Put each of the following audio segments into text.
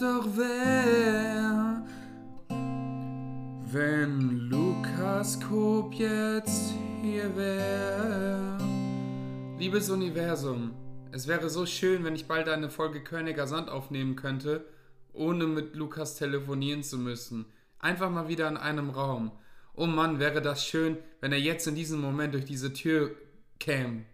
doch wär, wenn Lukas Kop jetzt hier wär. Liebes Universum, es wäre so schön, wenn ich bald eine Folge Körniger Sand aufnehmen könnte, ohne mit Lukas telefonieren zu müssen. Einfach mal wieder in einem Raum. Oh Mann, wäre das schön, wenn er jetzt in diesem Moment durch diese Tür käme.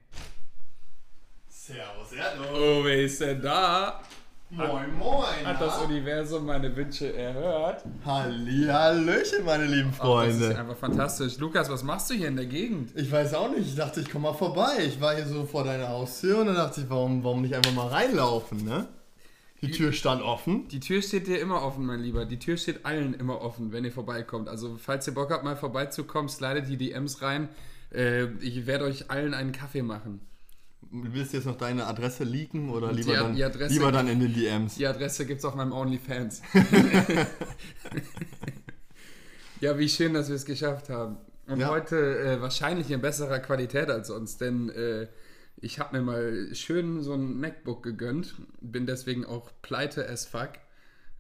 Servus, Erdlo. Oh, wer ist denn da? Moin, moin. Hat das Universum meine Wünsche erhört? Hallihallöchen, meine lieben Oh, das ist Freunde. einfach fantastisch. Lukas, was machst du hier in der Gegend? ich weiß auch nicht, ich dachte, ich komme mal vorbei. Ich war hier so vor deiner Haustür und dann dachte ich, warum, warum nicht einfach mal reinlaufen, ne? Die Tür stand offen. Die Tür steht dir immer offen, mein Lieber. Die Tür steht allen immer offen, wenn ihr vorbeikommt. Also, falls ihr Bock habt, mal vorbeizukommen, slidet die DMs rein. Äh, ich werde euch allen einen Kaffee machen. Willst du jetzt noch deine Adresse leaken oder Die lieber, Ad- dann, die Adresse- lieber dann in den DMs? Die Adresse gibt's auf meinem OnlyFans. ja, wie schön, dass wir es geschafft haben. Und Ja. heute äh, wahrscheinlich in besserer Qualität als sonst, denn äh, ich habe mir mal schön so ein MacBook gegönnt. Bin deswegen auch pleite as fuck.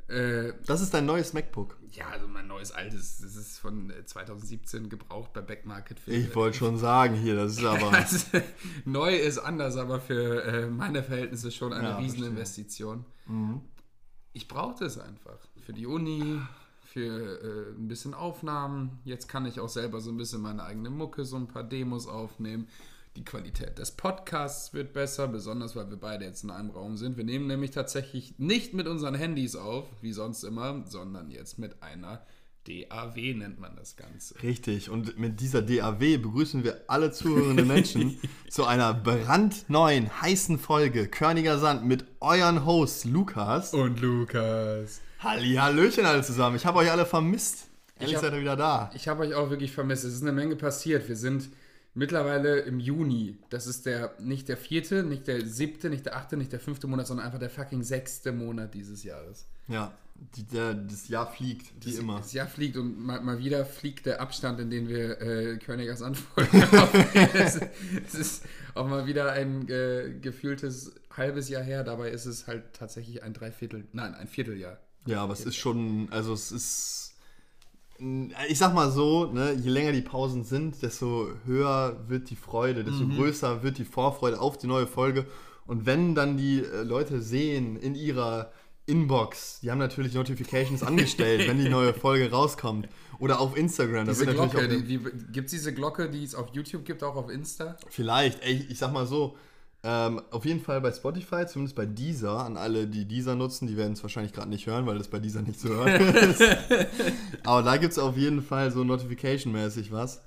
Äh, Das ist dein neues MacBook. ja, also mein neues altes, das ist von äh, 2017 gebraucht bei Backmarket. Für, Ich wollte schon sagen hier, das ist aber. also, neu ist anders, aber für äh, meine Verhältnisse schon eine Ja, Rieseninvestition. Ich brauchte es einfach. Für die Uni, für äh, ein bisschen Aufnahmen. Jetzt kann ich auch selber so ein bisschen meine eigene Mucke, so ein paar Demos aufnehmen. Die Qualität des Podcasts wird besser, besonders weil wir beide jetzt in einem Raum sind. Wir nehmen nämlich tatsächlich nicht mit unseren Handys auf, wie sonst immer, sondern jetzt mit einer DAW nennt man das Ganze. Richtig, und mit dieser DAW begrüßen wir alle zuhörenden Menschen zu einer brandneuen, heißen Folge Körniger Sand mit euren Hosts Lukas. Und Lukas. Hallihallöchen alle zusammen, ich habe euch alle vermisst. Endlich seid ihr wieder da. Ich habe euch auch wirklich vermisst. Es ist eine Menge passiert. Wir sind mittlerweile im Juni. Das ist der nicht der vierte, nicht der siebte, nicht der achte, nicht der fünfte Monat, sondern einfach der fucking sechste Monat dieses Jahres. Ja, die, der, das Jahr fliegt, wie immer. Das Jahr fliegt und mal, mal wieder fliegt der Abstand, in den wir äh, Königers Anfolgen es, es ist auch mal wieder ein äh, gefühltes halbes Jahr her. Dabei ist es halt tatsächlich ein Dreiviertel, nein, ein Vierteljahr. Ja, aber es ist schon, also es ist, ich sag mal so, ne, je länger die Pausen sind, desto höher wird die Freude, desto größer wird die Vorfreude auf die neue Folge. Und wenn dann die äh, Leute sehen in ihrer Inbox, die haben natürlich Notifications angestellt, wenn die neue Folge rauskommt. Oder auf Instagram, Diese Glocke, auch die, die, gibt es diese Glocke, die es auf YouTube gibt, auch auf Insta? Vielleicht, ey, ich sag mal so, ähm, auf jeden Fall bei Spotify, zumindest bei Deezer, an alle, die Deezer nutzen, die werden es wahrscheinlich gerade nicht hören, weil das bei Deezer nicht zu hören ist. Aber da gibt es auf jeden Fall so Notification-mäßig was.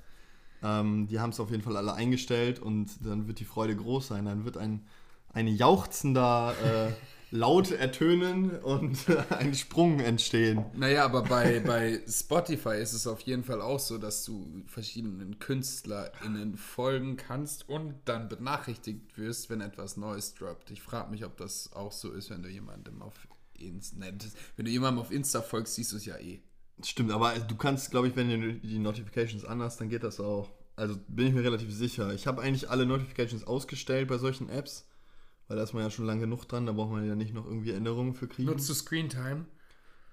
Ähm, die haben es auf jeden Fall alle eingestellt und dann wird die Freude groß sein. Dann wird ein, ein jauchzender äh, Laut ertönen und ein Sprung entstehen. Naja, aber bei, bei Spotify ist es auf jeden Fall auch so, dass du verschiedenen KünstlerInnen folgen kannst und dann benachrichtigt wirst, wenn etwas Neues droppt. Ich frage mich, ob das auch so ist, wenn du jemandem auf Insta, ne, wenn du jemandem auf Insta folgst, siehst du es ja eh. Stimmt, aber du kannst, glaube ich, wenn du die Notifications anhast, dann geht das auch. Also bin ich mir relativ sicher. Ich habe eigentlich alle Notifications ausgestellt bei solchen Apps, weil da ist man ja schon lange genug dran, da braucht man ja nicht noch irgendwie Änderungen für kriegen. Nutzt du Screentime?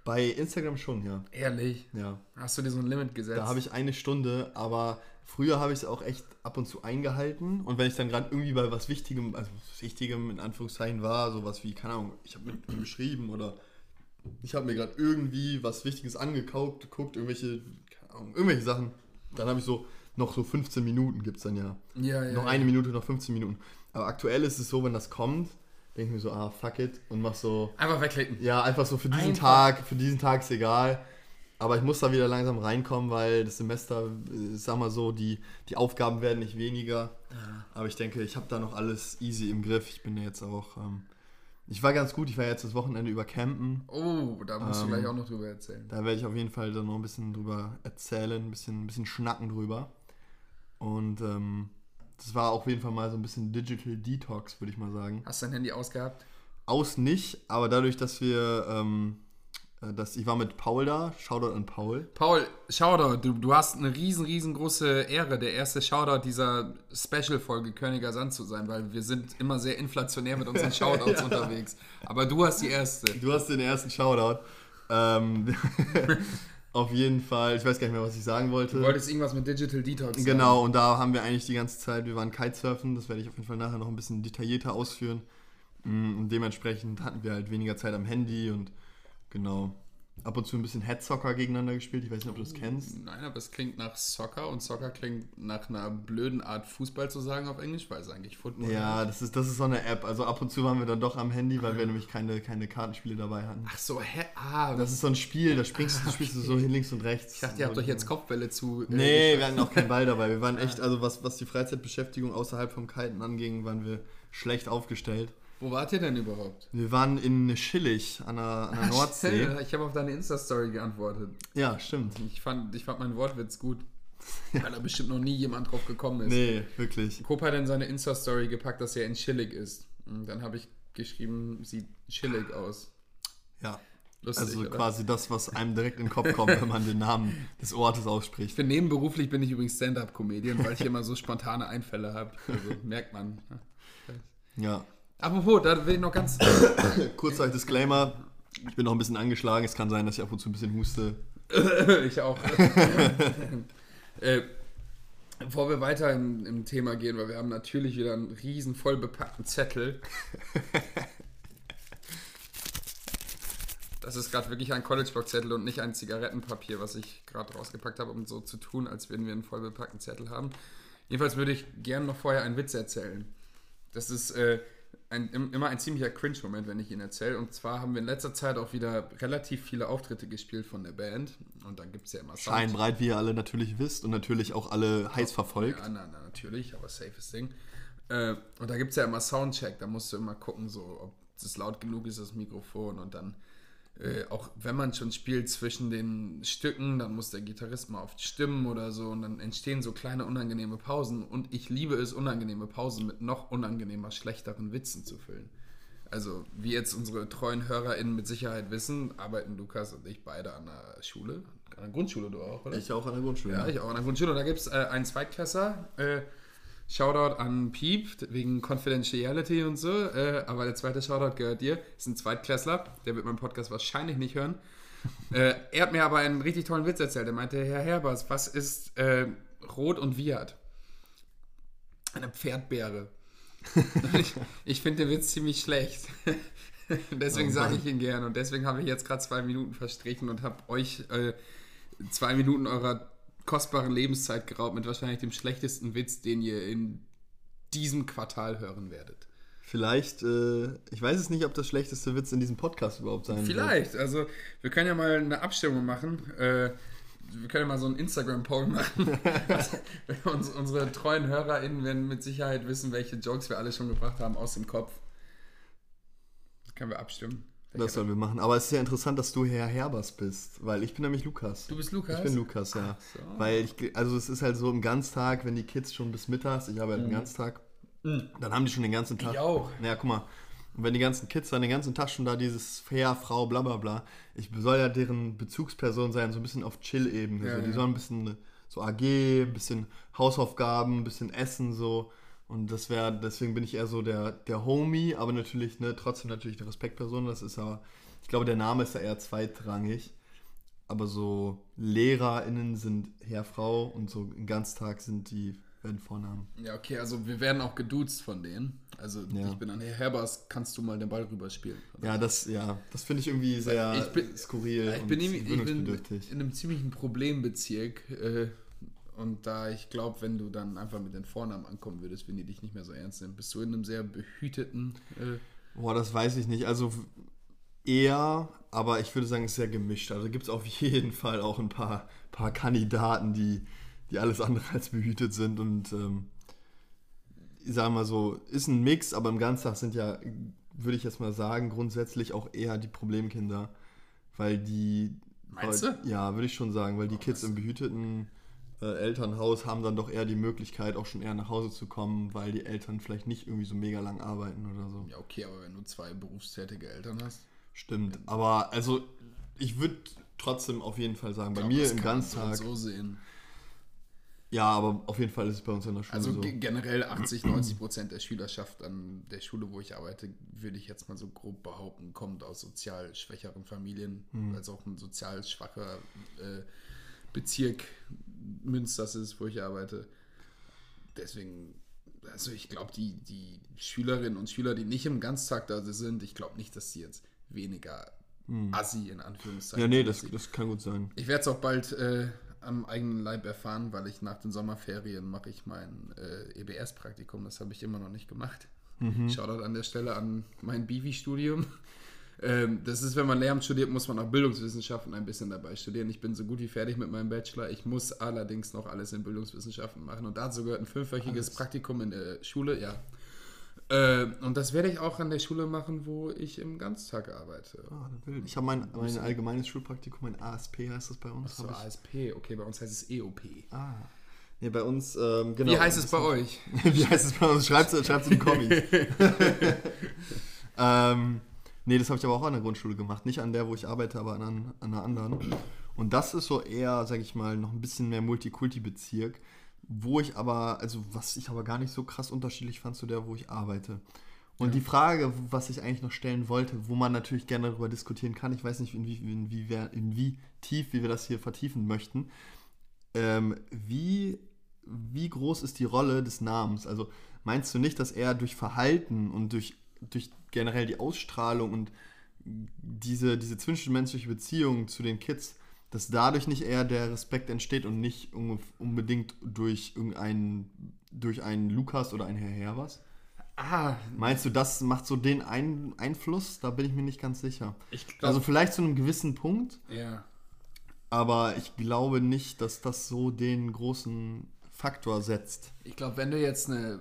Bei Instagram schon, ja. Ehrlich? Ja. Hast du dir so ein Limit gesetzt? Da habe ich eine Stunde, aber früher habe ich es auch echt ab und zu eingehalten. Und wenn ich dann gerade irgendwie bei was Wichtigem, also was Wichtigem in Anführungszeichen war, sowas wie, keine Ahnung, ich habe mit ihm geschrieben oder ich habe mir gerade irgendwie was Wichtiges angekauft, geguckt, irgendwelche, keine Ahnung, irgendwelche Sachen. Dann habe ich so, noch so 15 Minuten gibt es dann ja. ja, ja, noch eine Minute, noch 15 Minuten. Aber aktuell ist es so, wenn das kommt, denke ich mir so, ah, fuck it und mach so, Einfach wegklicken. ja, einfach so für diesen Einfach. Tag, für diesen Tag ist egal. Aber ich muss da wieder langsam reinkommen, weil das Semester, sag mal so, die, die Aufgaben werden nicht weniger. Aber ich denke, ich habe da noch alles easy im Griff. Ich bin jetzt auch, ähm, ich war ganz gut, ich war jetzt das Wochenende über campen. Oh, da musst du Ähm, gleich auch noch drüber erzählen. Da werde ich auf jeden Fall dann noch ein bisschen drüber erzählen, ein bisschen, ein bisschen schnacken drüber. Und ähm, das war auf jeden Fall mal so ein bisschen Digital Detox, würde ich mal sagen. Hast du dein Handy ausgehabt? Aus nicht, aber dadurch, dass wir ähm, Äh, das, ich war mit Paul da. Shoutout an Paul. Paul, Shoutout, du, du hast eine riesen, riesengroße Ehre, der erste Shoutout dieser Special-Folge Königer Sand zu sein, weil wir sind immer sehr inflationär mit unseren Shoutouts ja. unterwegs. Aber du hast die erste. Du hast den ersten Shoutout. Ähm, auf jeden Fall, ich weiß gar nicht mehr, was ich sagen wollte. Du wolltest irgendwas mit Digital Detox sagen. Genau, und da haben wir eigentlich die ganze Zeit, wir waren Kitesurfen, das werde ich auf jeden Fall nachher noch ein bisschen detaillierter ausführen. Mm, und dementsprechend hatten wir halt weniger Zeit am Handy und genau ab und zu ein bisschen Head-Soccer gegeneinander gespielt. Ich weiß nicht, ob du das kennst. Nein, aber es klingt nach Soccer und Soccer klingt nach einer blöden Art Fußball zu sagen auf Englisch, weil es eigentlich Football Ja, das ist, das ist so eine App. Also ab und zu waren wir dann doch am Handy, weil wir nämlich keine, keine Kartenspiele dabei hatten. Ach so, hä? Ah, das ist so ein Spiel, da springst du, spielst du so hin, links und rechts. Ich dachte, ihr habt euch jetzt Kopfbälle zu. Äh, nee, wir hatten auch keinen Ball dabei. Wir waren echt, also was, was die Freizeitbeschäftigung außerhalb vom Kiten anging, waren wir schlecht aufgestellt. Wo wart ihr denn überhaupt? Wir waren in Schillig an der, an der Nordsee. ich habe auf deine Insta-Story geantwortet. Ja, stimmt. Ich fand, ich fand meinen Wortwitz gut. Ja. Weil da bestimmt noch nie jemand drauf gekommen ist. Nee, wirklich. Coop hat in seine Insta-Story gepackt, dass er in Schillig ist. Und dann habe ich geschrieben, sieht chillig aus. Ja. Lustig, also oder? quasi das, was einem direkt in den Kopf kommt, wenn man den Namen des Ortes ausspricht. Für nebenberuflich bin ich übrigens Stand-Up-Comedian, weil ich immer so spontane Einfälle habe. Also merkt man. Ja. Apropos, da will ich noch ganz. Kurzer Disclaimer: Ich bin noch ein bisschen angeschlagen. Es kann sein, dass ich ab und zu ein bisschen huste. ich auch. äh, bevor wir weiter im, im, Thema gehen, weil wir haben natürlich wieder einen riesen voll bepackten Zettel. Das ist gerade wirklich ein College-Block-Zettel und nicht ein Zigarettenpapier, was ich gerade rausgepackt habe, um so zu tun, als würden wir einen voll bepackten Zettel haben. Jedenfalls würde ich gerne noch vorher einen Witz erzählen. Das ist. Äh, ein, immer ein ziemlicher Cringe-Moment, wenn ich ihn erzähle. Und zwar haben wir in letzter Zeit auch wieder relativ viele Auftritte gespielt von der Band. Und dann gibt es ja immer Sound. Scheinbreit, wie ihr alle natürlich wisst und natürlich auch alle heiß verfolgt. Ja, na, na, natürlich, aber safes Ding. Äh, und da gibt es ja immer Soundcheck. Da musst du immer gucken, so, ob es laut genug ist, das Mikrofon. Und dann äh, auch wenn man schon spielt zwischen den Stücken, dann muss der Gitarrist mal oft stimmen oder so und dann entstehen so kleine unangenehme Pausen und ich liebe es, unangenehme Pausen mit noch unangenehmer, schlechteren Witzen zu füllen. Also, wie jetzt unsere treuen HörerInnen mit Sicherheit wissen, arbeiten Lukas und ich beide an der Schule. An der Grundschule, du auch, oder? Ich auch an der Grundschule. Ja, ich auch an der Grundschule. Und da gibt es äh, einen Zweitklässer, äh, Shoutout an Piep wegen Confidentiality und so. Äh, aber der zweite Shoutout gehört dir. Ist ein Zweitklässler. Der wird meinen Podcast wahrscheinlich nicht hören. äh, er hat mir aber einen richtig tollen Witz erzählt. Er meinte, Herr Herbers, was ist äh, Rot und Viat? Eine Pferdbeere. ich, ich finde den Witz ziemlich schlecht. deswegen oh sage ich ihn gern. Und deswegen habe ich jetzt gerade zwei Minuten verstrichen und habe euch äh, zwei Minuten eurer kostbaren Lebenszeit geraubt mit wahrscheinlich dem schlechtesten Witz, den ihr in diesem Quartal hören werdet. Vielleicht, äh, ich weiß es nicht, ob das schlechteste Witz in diesem Podcast überhaupt sein Vielleicht, wird. also wir können ja mal eine Abstimmung machen. Äh, wir können ja mal so einen Instagram-Poll machen. uns, unsere treuen HörerInnen werden mit Sicherheit wissen, welche Jokes wir alle schon gebracht haben aus dem Kopf. Das können wir abstimmen. Das sollen wir machen. Aber es ist ja interessant, dass du Herr Herbers bist, weil ich bin nämlich Lukas. Du bist Lukas? Ich bin Lukas, ja. So. Weil ich, also es ist halt so im Ganztag, wenn die Kids schon bis mittags, ich arbeite mhm. den Ganztag, mhm. dann haben die schon den ganzen Tag. Ich auch. Naja, guck mal. Und wenn die ganzen Kids dann den ganzen Tag schon da dieses Fair, Frau, bla bla bla, ich soll ja deren Bezugsperson sein, so ein bisschen auf Chill-Ebene. Ja, so. Die ja. sollen ein bisschen so AG, ein bisschen Hausaufgaben, ein bisschen Essen so. Und das wäre, deswegen bin ich eher so der, der Homie, aber natürlich, ne, trotzdem natürlich eine Respektperson. Das ist aber, ich glaube, der Name ist ja eher zweitrangig. Aber so LehrerInnen sind Herr, Frau und so im Ganztag sind die, werden Vornamen. Ja, okay, also wir werden auch geduzt von denen. Also ja. ich bin an Herr Herbers, kannst du mal den Ball rüberspielen? Oder? Ja, das, ja, das finde ich irgendwie sehr ich bin, skurril. Ich bin, ich bin in einem ziemlichen Problembezirk. Äh, und da ich glaube, wenn du dann einfach mit den Vornamen ankommen würdest, wenn die dich nicht mehr so ernst nehmen, bist du in einem sehr behüteten. Äh Boah, das weiß ich nicht. Also eher, aber ich würde sagen, es ist sehr gemischt. Also gibt es auf jeden Fall auch ein paar, paar Kandidaten, die, die alles andere als behütet sind. Und ähm, ich sage mal so, ist ein Mix, aber im Ganztag sind ja, würde ich jetzt mal sagen, grundsätzlich auch eher die Problemkinder. Weil die. Meinst du? Ja, würde ich schon sagen, weil die Kids im behüteten äh, Elternhaus haben dann doch eher die Möglichkeit, auch schon eher nach Hause zu kommen, weil die Eltern vielleicht nicht irgendwie so mega lang arbeiten oder so. Ja, okay, aber wenn du zwei berufstätige Eltern hast. Stimmt, aber also ich würde trotzdem auf jeden Fall sagen, bei glaub, mir das im Ganztag. So sehen. Ja, aber auf jeden Fall ist es bei uns in der Schule Also so. ge- generell 80, 90 Prozent der Schülerschaft an der Schule, wo ich arbeite, würde ich jetzt mal so grob behaupten, kommt aus sozial schwächeren Familien, Hm. weil es auch ein sozial schwacher äh, Bezirk Münsters ist, wo ich arbeite. Deswegen, also ich glaube, die, die Schülerinnen und Schüler, die nicht im Ganztag da sind, ich glaube nicht, dass sie jetzt weniger assi in Anführungszeichen Hm. Ja, nee, das, das kann gut sein. Ich werde es auch bald äh, am eigenen Leib erfahren, weil ich nach den Sommerferien mache ich mein äh, EBS-Praktikum. Das habe ich immer noch nicht gemacht. Shoutout an der Stelle an mein Bivi-Studium. Ähm, das ist, wenn man Lehramt studiert, muss man auch Bildungswissenschaften ein bisschen dabei studieren. Ich bin so gut wie fertig mit meinem Bachelor. Ich muss allerdings noch alles in Bildungswissenschaften machen. Und dazu gehört ein fünfwöchiges Praktikum in der Schule, ja. Äh, und das werde ich auch an der Schule machen, wo ich im Ganztag arbeite. Ah, wild. Ich habe mein, mein allgemeines Schulpraktikum, mein ASP heißt das bei uns. So, hab ich, ASP, okay, bei uns heißt es EOP. ah. Nee, bei uns, ähm, genau. Wie heißt es bei euch? Wie heißt es bei uns? Schreibt es in die Kommis. ähm, nee, das habe ich aber auch an der Grundschule gemacht. Nicht an der, wo ich arbeite, aber an, an einer anderen. Und das ist so eher, sag ich mal, noch ein bisschen mehr Multikulti-Bezirk, wo ich aber, also was ich aber gar nicht so krass unterschiedlich fand zu der, wo ich arbeite. Und die Frage, was ich eigentlich noch stellen wollte, wo man natürlich gerne darüber diskutieren kann, ich weiß nicht, in wie, in wie, in wie tief, wie wir das hier vertiefen möchten, ähm, wie, wie groß ist die Rolle des Namens? Also meinst du nicht, dass er durch Verhalten und durch, durch generell die Ausstrahlung und diese, diese zwischenmenschliche Beziehung zu den Kids, dass dadurch nicht eher der Respekt entsteht und nicht un- unbedingt durch irgendeinen, durch einen Lukas oder einen Herr Hervers? Ah, Meinst du, das macht so den Ein Einfluss? Da bin ich mir nicht ganz sicher. ich glaube, Also vielleicht zu einem gewissen Punkt, ja. aber ich glaube nicht, dass das so den großen Faktor setzt. Ich glaube, wenn du jetzt eine,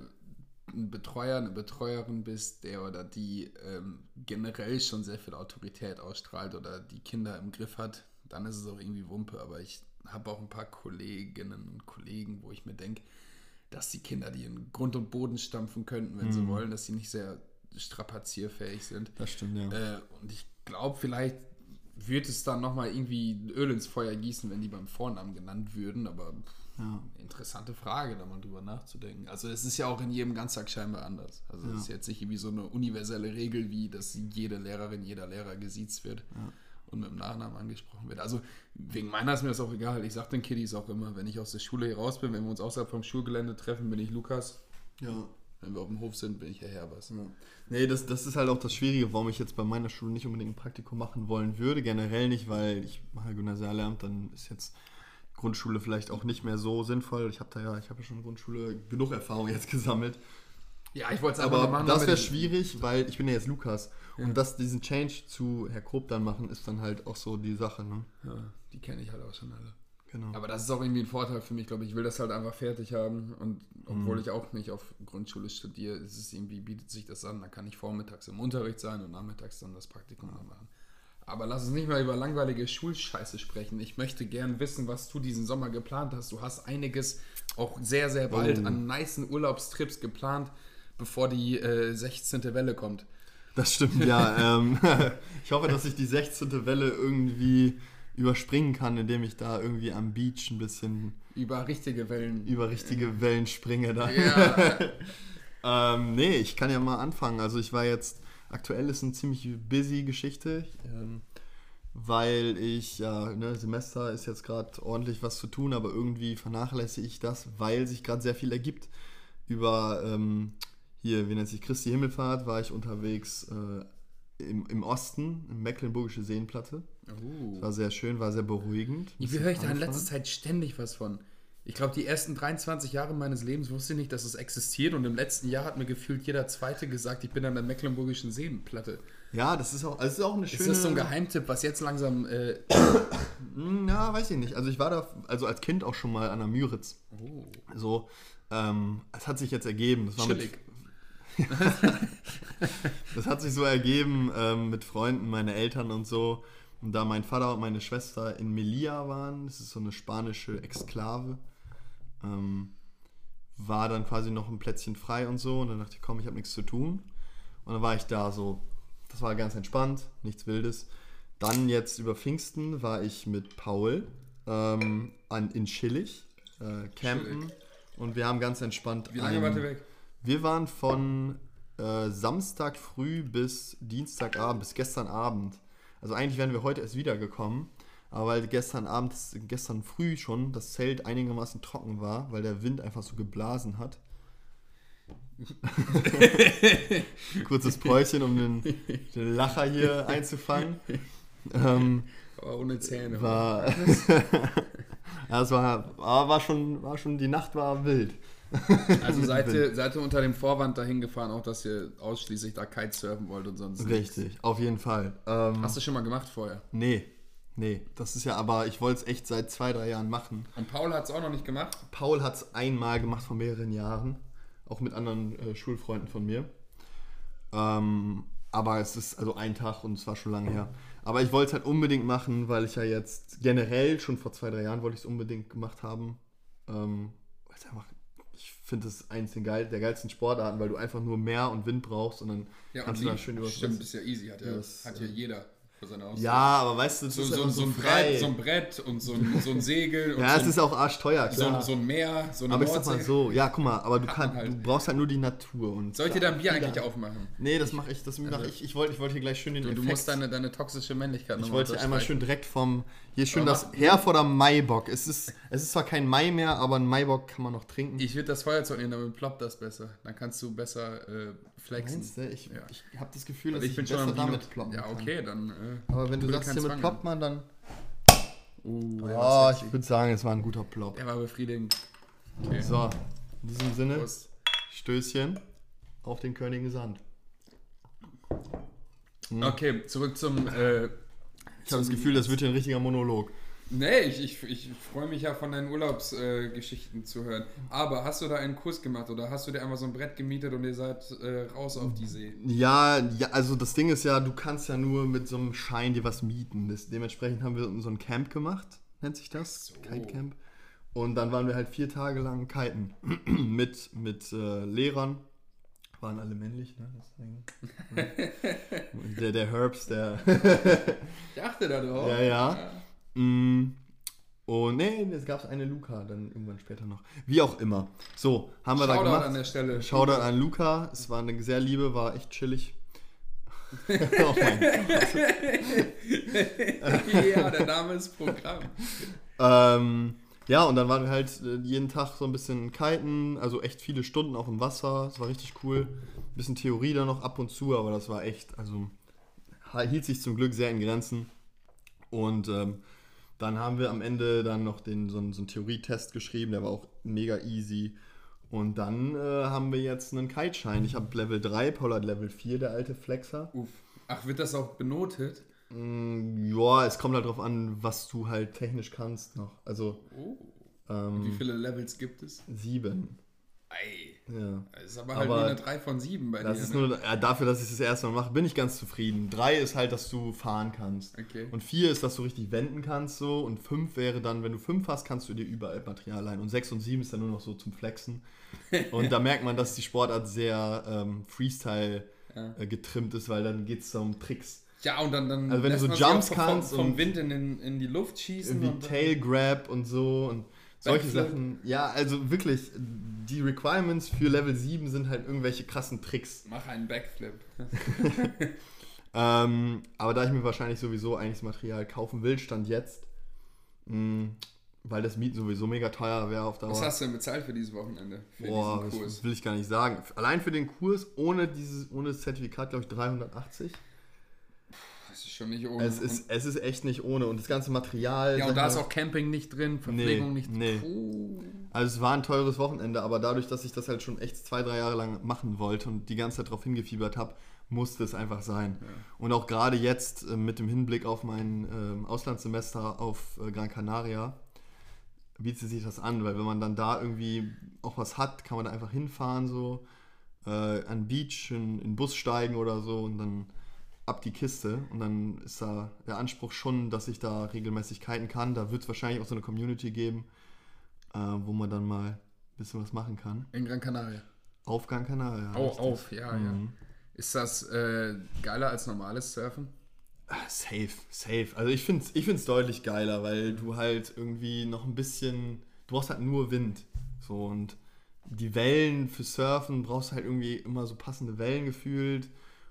ein Betreuer, eine Betreuerin bist, der oder die ähm, generell schon sehr viel Autorität ausstrahlt oder die Kinder im Griff hat, dann ist es auch irgendwie Wumpe. Aber ich habe auch ein paar Kolleginnen und Kollegen, wo ich mir denke, dass die Kinder die in Grund und Boden stampfen könnten, wenn sie wollen, dass sie nicht sehr strapazierfähig sind. Das stimmt, ja. Äh, und ich glaube, vielleicht wird es dann nochmal irgendwie Öl ins Feuer gießen, wenn die beim Vornamen genannt würden, aber pff, Ja. interessante Frage, da mal drüber nachzudenken. Also es ist ja auch in jedem Ganztag scheinbar anders. Also es ist jetzt nicht irgendwie so eine universelle Regel, wie dass jede Lehrerin, jeder Lehrer gesiezt wird und mit dem Nachnamen angesprochen wird. Also wegen meiner ist mir das auch egal. Ich sage den Kiddies auch immer, wenn ich aus der Schule hier raus bin, wenn wir uns außerhalb vom Schulgelände treffen, bin ich Lukas. ja. Wenn wir auf dem Hof sind, bin ich Herr Herbers. Nee, das, das ist halt auch das Schwierige, warum ich jetzt bei meiner Schule nicht unbedingt ein Praktikum machen wollen würde. Generell nicht, weil ich mache Gymnasiallehramt, dann ist jetzt Grundschule vielleicht auch nicht mehr so sinnvoll. Ich habe da ja, ich habe ja schon Grundschule genug Erfahrung jetzt gesammelt. Ja, ich wollte es Aber machen. das wäre schwierig, weil ich bin ja jetzt Lukas. Und das, diesen Change zu Herr Krob dann machen, ist dann halt auch so die Sache, ne? Ja, die kenne ich halt auch schon alle. Genau. Aber das ist auch irgendwie ein Vorteil für mich, glaube ich. Ich will das halt einfach fertig haben. Und obwohl ich auch nicht auf Grundschule studiere, ist es irgendwie, bietet sich das an. Da kann ich vormittags im Unterricht sein und nachmittags dann das Praktikum dann machen. Aber lass uns nicht mal über langweilige Schulscheiße sprechen. Ich möchte gern wissen, was du diesen Sommer geplant hast. Du hast einiges auch sehr, sehr bald Oh. an nicen Urlaubstrips geplant, bevor die äh, 16. Welle kommt. Das stimmt, ja. ähm, ich hoffe, dass ich die 16. Welle irgendwie überspringen kann, indem ich da irgendwie am Beach ein bisschen Über richtige Wellen. über richtige Wellen springe. Da. Ja, Ähm, nee, ich kann ja mal anfangen. Also ich war jetzt, aktuell ist eine ziemlich busy Geschichte, ähm, weil ich, ja, ne, Semester ist jetzt gerade ordentlich was zu tun, aber irgendwie vernachlässige ich das, weil sich gerade sehr viel ergibt. Über, ähm, hier, wie nennt sich Christi Himmelfahrt, war ich unterwegs äh, im, im Osten, im Mecklenburgische Seenplatte. Uh. War sehr schön, war sehr beruhigt. Ich höre ich da in letzter Zeit ständig was von. Ich glaube, die ersten 23 Jahre meines Lebens wusste ich nicht, dass es existiert und im letzten Jahr hat mir gefühlt jeder Zweite gesagt, ich bin an der Mecklenburgischen Seenplatte. Ja, das ist auch, also es ist auch eine Ist schöne... das so ein Geheimtipp, was jetzt langsam... Äh, Hm, Ja, weiß ich nicht. Also ich war da, also als Kind auch schon mal an der Müritz. oh, So, ähm, es hat sich jetzt ergeben. Das, war mit, chillig. das hat sich so ergeben ähm, mit Freunden, meine Eltern und so. Und da mein Vater und meine Schwester in Melilla waren, das ist so eine spanische Exklave, ähm, war dann quasi noch ein Plätzchen frei und so. Und dann dachte ich, komm, ich habe nichts zu tun. Und dann war ich da so, das war ganz entspannt, nichts Wildes. dann jetzt über Pfingsten war ich mit Paul ähm, an, in Schillig, äh, campen. Schillig. Und wir haben ganz entspannt. Wie lange wart ihr weg? Wir waren von äh, Samstag früh bis Dienstagabend, bis gestern Abend. Also eigentlich wären wir heute erst wiedergekommen. Aber weil gestern Abend, gestern früh schon das Zelt einigermaßen trocken war, weil der Wind einfach so geblasen hat. Kurzes Päuschen, um den, den Lacher hier einzufangen. Ähm, Aber ohne Zähne. war, ja, es war, aber war schon, war schon, die Nacht war wild. Also seid ihr, seid ihr unter dem Vorwand dahin gefahren, auch dass ihr ausschließlich da Kitesurfen wollt und sonst nichts? Richtig, auf jeden Fall. Ähm, Hast du schon mal gemacht vorher? Nee, nee, das ist ja aber, ich wollte es echt seit zwei, drei Jahren machen. Und Paul hat es auch noch nicht gemacht? Paul hat es einmal gemacht vor mehreren Jahren, auch mit anderen äh, Schulfreunden von mir. Ähm, aber es ist also ein Tag und es war schon lange her. Aber ich wollte es halt unbedingt machen, weil ich ja jetzt generell schon vor zwei, drei Jahren wollte ich es unbedingt gemacht haben. Ähm, ich finde es eins der, geil, der geilsten Sportarten, weil du einfach nur Meer und Wind brauchst und dann Ja, kannst und du da schön über Stimmt, ist ja easy. Hat ja, Das, hat ja jeder für seine Aussage. Ja, aber weißt du, So, ist so, so, ein. Brett, so ein Brett und so ein, so ein Segel Ja, es ist auch arschteuer, so, klar. ein, so ein Meer, so eine aber ich sag mal so, ja, guck mal, aber du, kann, halt. du brauchst halt nur die Natur. Und Soll ich dir da ein Bier eigentlich aufmachen? Nee, das mache ich, das mach ich. Ich wollte ich wollte hier gleich schön den Du, du musst deine, deine toxische Männlichkeit ich wollte einmal schön direkt vom, hier schön Aber das mach- Herr vor der Maibock. Es ist, es ist zwar kein Mai mehr, aber ein Maibock kann man noch trinken. Ich würde das Feuerzeug nehmen, damit ploppt das besser. Dann kannst du besser äh, flexen. Meinst du? Ich, Ja. ich habe das Gefühl, dass ich ich, bin schon besser damit ploppen Ja, kann. okay, dann. Äh, Aber wenn du sagst, hier mit ploppt man, dann... Uh, Oh, war ich würde sagen, es war ein guter Plop. Der war befriedigend. Okay. So, in diesem Sinne, Prost. Stößchen auf den Körnigen Sand. Okay, zurück zum. Äh, Ich habe das Gefühl, das wird hier ein richtiger Monolog. Nee, ich, ich, ich freue mich ja von deinen Urlaubsgeschichten äh, zu hören. Aber hast du da einen Kurs gemacht oder hast du dir einmal so ein Brett gemietet und ihr seid äh, raus auf die See? Ja, ja, also das Ding ist ja, du kannst ja nur mit so einem Schein dir was mieten. Das, dementsprechend haben wir so ein Camp gemacht, nennt sich das. So. Kite Camp. Und dann waren wir halt vier Tage lang kiten. mit mit äh, Lehrern. Waren alle männlich, ne? Der, der Herbs, der. Ich achte da drauf. Ja, ja. Mm, Und nee, es gab eine Luca dann irgendwann später noch. Wie auch immer. So, haben wir da Shoutout gemacht. an der Stelle. Shoutout an Luca. Es war eine sehr liebe, war echt chillig. oh mein Gott. ja, der Name ist Programm. Ähm, ja, und dann waren wir halt äh, jeden Tag so ein bisschen kiten, also echt viele Stunden auch im Wasser. Das war richtig cool. Ein bisschen Theorie da noch ab und zu, aber das war echt, also hielt sich zum Glück sehr in Grenzen. Und ähm, dann haben wir am Ende dann noch den, so, einen, so einen Theorietest geschrieben, der war auch mega easy. Und dann äh, haben wir jetzt einen Kiteschein. Ich habe Level 3, Paul hat Level 4, der alte Flexer. Uff. Ach, wird das auch benotet? Mm, ja, es kommt halt drauf an, was du halt technisch kannst noch. Also Oh. ähm, Wie viele Levels gibt es? sieben. Ei. Ja. Das ist aber halt Aber nur eine 3 von 7 bei Das dir. ist ne? nur ja, dafür, dass ich es das erste Mal mache, bin ich ganz zufrieden. Drei ist halt, dass du fahren kannst. Okay. Und vier ist, dass du richtig wenden kannst so. Und fünf wäre dann, wenn du fünf hast, kannst du dir überall Material leihen. Und sechs und sieben ist dann nur noch so zum Flexen. Und da merkt man, dass die Sportart sehr ähm, Freestyle Ja. äh, getrimmt ist, weil dann geht es um Tricks. Ja, und dann, dann Also wenn du so Jumps vom, kannst vom und- Wind in, den, in die Luft schießen. Irgendwie Tail Grab und so und solche. Sachen. Ja, also wirklich, die Requirements für Level 7 sind halt irgendwelche krassen Tricks. Mach einen Backflip. Ähm, aber da ich mir wahrscheinlich sowieso eigentlich das Material kaufen will, stand jetzt, mh, weil das Mieten sowieso mega teuer wäre auf Dauer. Was hast du denn bezahlt für dieses Wochenende? Für Boah, diesen das Kurs? will ich gar nicht sagen. Allein für den Kurs ohne dieses ohne das Zertifikat, glaube ich, 380. Schon nicht ohne. Es ist, es ist echt nicht ohne. Und das ganze Material. ja, und da ist mal- auch Camping nicht drin, Verpflegung Nee, nicht nee. Puh. Also es war ein teures Wochenende, aber dadurch, dass ich das halt schon echt zwei, drei Jahre lang machen wollte und die ganze Zeit darauf hingefiebert habe, musste es einfach sein. Und auch gerade jetzt äh, mit dem Hinblick auf mein ähm, Auslandssemester auf äh, Gran Canaria bietet sich das an, weil wenn man dann da irgendwie auch was hat, kann man da einfach hinfahren so äh, an Beach, in, in den Bus steigen oder so und dann ab die Kiste und dann ist da der Anspruch schon, dass ich da regelmäßig kiten kann. Da wird es wahrscheinlich auch so eine Community geben, äh, wo man dann mal ein bisschen was machen kann. In Gran Canaria. Auf Gran Canaria. Oh, richtig. auf, ja, ja. Mhm. Ist das äh, geiler als normales Surfen? Ah, Safe, safe. Also ich finde es ich find's deutlich geiler, weil du halt irgendwie noch ein bisschen, du brauchst halt nur Wind. So und die Wellen für Surfen brauchst du halt irgendwie immer so passende Wellen gefühlt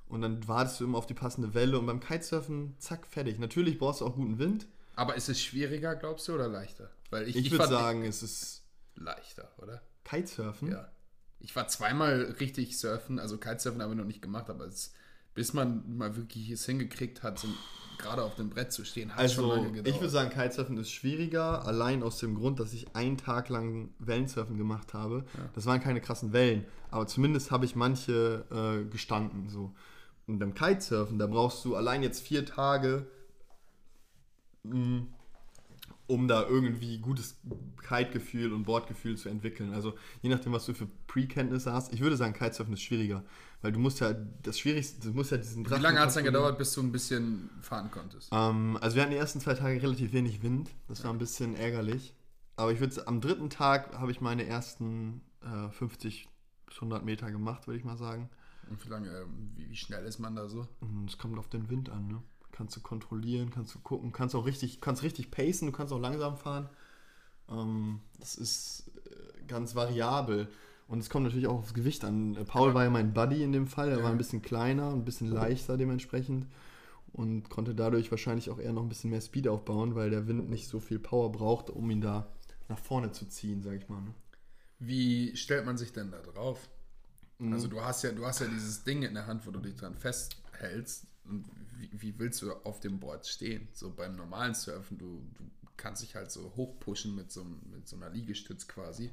und dann wartest du immer auf die passende Welle und beim Kitesurfen, zack, fertig. Natürlich brauchst du auch guten Wind. Aber ist es schwieriger, glaubst du, oder leichter? Weil Ich, würde fand- sagen, es ist leichter, oder? Kitesurfen. Ja. Ich war zweimal richtig surfen, also Kitesurfen habe ich noch nicht gemacht, aber es, bis man mal wirklich es hingekriegt hat, so, gerade auf dem Brett zu stehen, hat schon Also, lange gedauert. ich würde sagen, Kitesurfen ist schwieriger, allein aus dem Grund, dass ich einen Tag lang Wellensurfen gemacht habe. Das waren keine krassen Wellen, aber zumindest habe ich manche äh, gestanden. So. Und beim Kitesurfen, da brauchst du allein jetzt vier Tage, mh, um da irgendwie gutes Kite-Gefühl und Bordgefühl zu entwickeln. Also je nachdem, was du für Pre-Kenntnisse hast. Ich würde sagen, Kitesurfen ist schwieriger, weil du musst ja das Schwierigste, du musst ja diesen Wie Drachen lange hat es dann gedauert, bis du ein bisschen fahren konntest? Ähm, also wir hatten die ersten zwei Tage relativ wenig Wind. Das war ein bisschen ärgerlich. Aber ich würde am dritten Tag habe ich meine ersten äh, 50 bis 100 Meter gemacht, würde ich mal sagen. Und wie lange, ähm, wie, wie schnell ist man da so? Und es kommt auf den Wind an. Ne? Kannst du kontrollieren, kannst du gucken, kannst auch richtig, kannst richtig pacen, du kannst auch langsam fahren. Ähm, das ist äh, ganz variabel. Und es kommt natürlich auch aufs Gewicht an. Äh, Paul war ja mein Buddy in dem Fall. Er war ein bisschen kleiner, ein bisschen leichter dementsprechend. Und konnte dadurch wahrscheinlich auch eher noch ein bisschen mehr Speed aufbauen, weil der Wind nicht so viel Power braucht, um ihn da nach vorne zu ziehen, sag ich mal. Ne? Wie stellt man sich denn da drauf? Mhm. Also du hast ja, du hast ja dieses Ding in der Hand, wo du dich dran festhältst. Und wie, wie willst du auf dem Board stehen? So beim normalen Surfen, du, du kannst dich halt so hochpushen mit so, mit so einer Liegestütz quasi.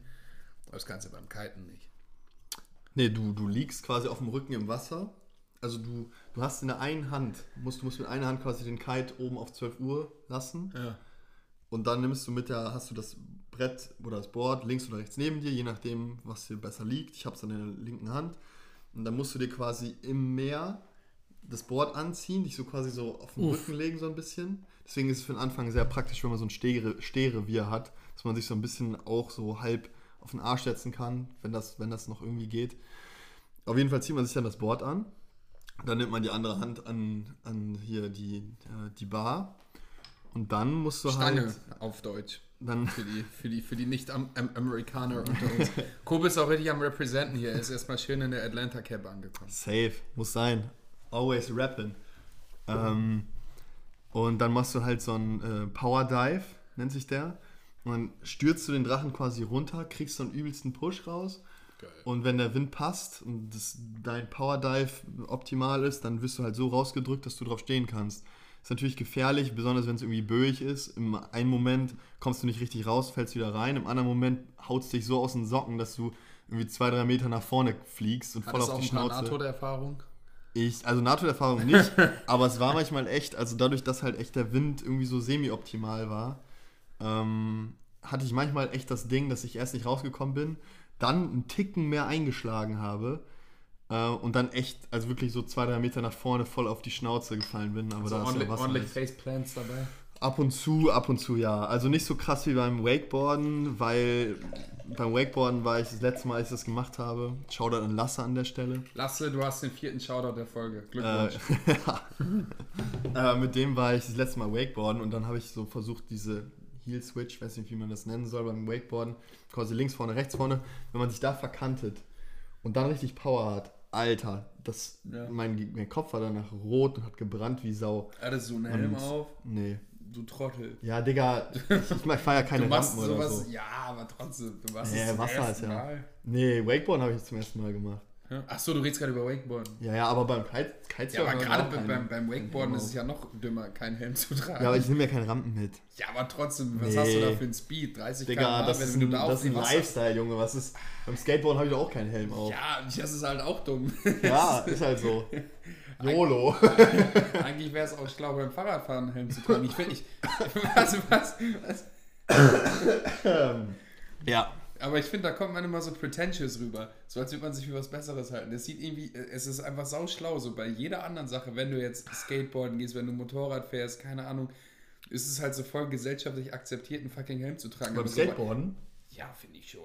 Aber das kannst du beim Kiten nicht. Nee, du, du liegst quasi auf dem Rücken im Wasser. Also du, du hast in der einen Hand, musst, du musst mit einer Hand quasi den Kite oben auf 12 Uhr lassen. Ja. Und dann nimmst du mit der, hast du das Brett oder das Board links oder rechts neben dir, je nachdem, was dir besser liegt. Ich habe es dann in der linken Hand. Und dann musst du dir quasi im Meer das Board anziehen, dich so quasi so auf den Rücken legen so ein bisschen. Deswegen ist es für den Anfang sehr praktisch, wenn man so ein Stehre, Stehrevier hat, dass man sich so ein bisschen auch so halb auf den Arsch setzen kann, wenn das, wenn das noch irgendwie geht. Auf jeden Fall zieht man sich dann das Board an. Dann nimmt man die andere Hand an, an hier die, äh, die Bar. Und dann musst du Stange halt. auf Deutsch. Dann, Für die, für die, für die Nicht-Amerikaner unter uns. Kobe ist auch richtig am Representen hier. Er ist erstmal schön in der Atlanta Cap angekommen. Safe, muss sein. Always rapping. Ähm, und dann machst du halt so einen äh, Power Dive, nennt sich der. Und dann stürzt du den Drachen quasi runter, kriegst so einen übelsten Push raus. Geil. Und wenn der Wind passt und das, dein Power Dive optimal ist, dann wirst du halt so rausgedrückt, dass du drauf stehen kannst. Ist natürlich gefährlich, besonders wenn es irgendwie böig ist. Im einen Moment kommst du nicht richtig raus, fällst wieder rein. Im anderen Moment haut es dich so aus den Socken, dass du irgendwie zwei, drei Meter nach vorne fliegst und voll Hattest auf auch die ein paar Schnauze. NATO-Erfahrung? Ich, also NATO-Erfahrung nicht, aber es war manchmal echt, also dadurch, dass halt echt der Wind irgendwie so semi-optimal war, ähm, hatte ich manchmal echt das Ding, dass ich erst nicht rausgekommen bin, dann einen Ticken mehr eingeschlagen habe äh, und dann echt, also wirklich so zwei, drei Meter nach vorne voll auf die Schnauze gefallen bin. Aber Also da ist ja ordentlich, Wasser. ordentlich. Faceplants dabei. Ab und zu, ab und zu ja. Also nicht so krass wie beim Wakeboarden, weil beim Wakeboarden war ich das letzte Mal, als ich das gemacht habe. Shoutout an Lasse an der Stelle. Lasse, du hast den vierten Shoutout der Folge. Äh, Glückwunsch. ja. äh, mit dem war ich das letzte Mal Wakeboarden und dann habe ich so versucht, diese Heel Switch, weiß nicht, wie man das nennen soll, beim Wakeboarden, quasi links vorne, rechts vorne, wenn man sich da verkantet und dann richtig Power hat, Alter, das, Ja. mein, mein Kopf war danach rot und hat gebrannt wie Sau. Hattest du einen Helm Und- auf? Nee. Du Trottel. Ja, Digga, ich, ich feier ja keine Du machst Rampen oder sowas, so. ja, aber trotzdem, du machst Nee, es zum Wasser ersten ist ja- Mal. Nee, Wakeboarden habe ich zum ersten Mal gemacht. Ja. Ach so, du redest gerade über Wakeboarden. Ja, ja, aber beim Kite, Ja, Kitesurfen aber habe ich gerade beim, beim, Wakeboarden ist es ja noch dümmer, keinen Helm zu tragen. Ja, aber ich nehme ja keine Rampen mit. Ja, aber trotzdem, was Nee. hast du da für einen Speed? 30 Digga, km/h, das ist wenn ein, du da das ist ein. Lifestyle, Junge. Was ist. Beim Skateboard habe ich doch auch keinen Helm auf. Ja, das ist halt auch dumm. Ja, ist halt so. YOLO. Eigentlich wäre es auch schlau, beim Fahrradfahren einen Helm zu tragen. Ich finde, ich... Was, was, was? ja. Aber ich finde, da kommt man immer so pretentious rüber. So als würde man sich für was Besseres halten. Das sieht irgendwie, es ist einfach sauschlau. So bei jeder anderen Sache, wenn du jetzt Skateboarden gehst, wenn du Motorrad fährst, keine Ahnung, ist es halt so voll gesellschaftlich akzeptiert, einen fucking Helm zu tragen. Beim Aber so- Skateboarden? ja, finde ich schon.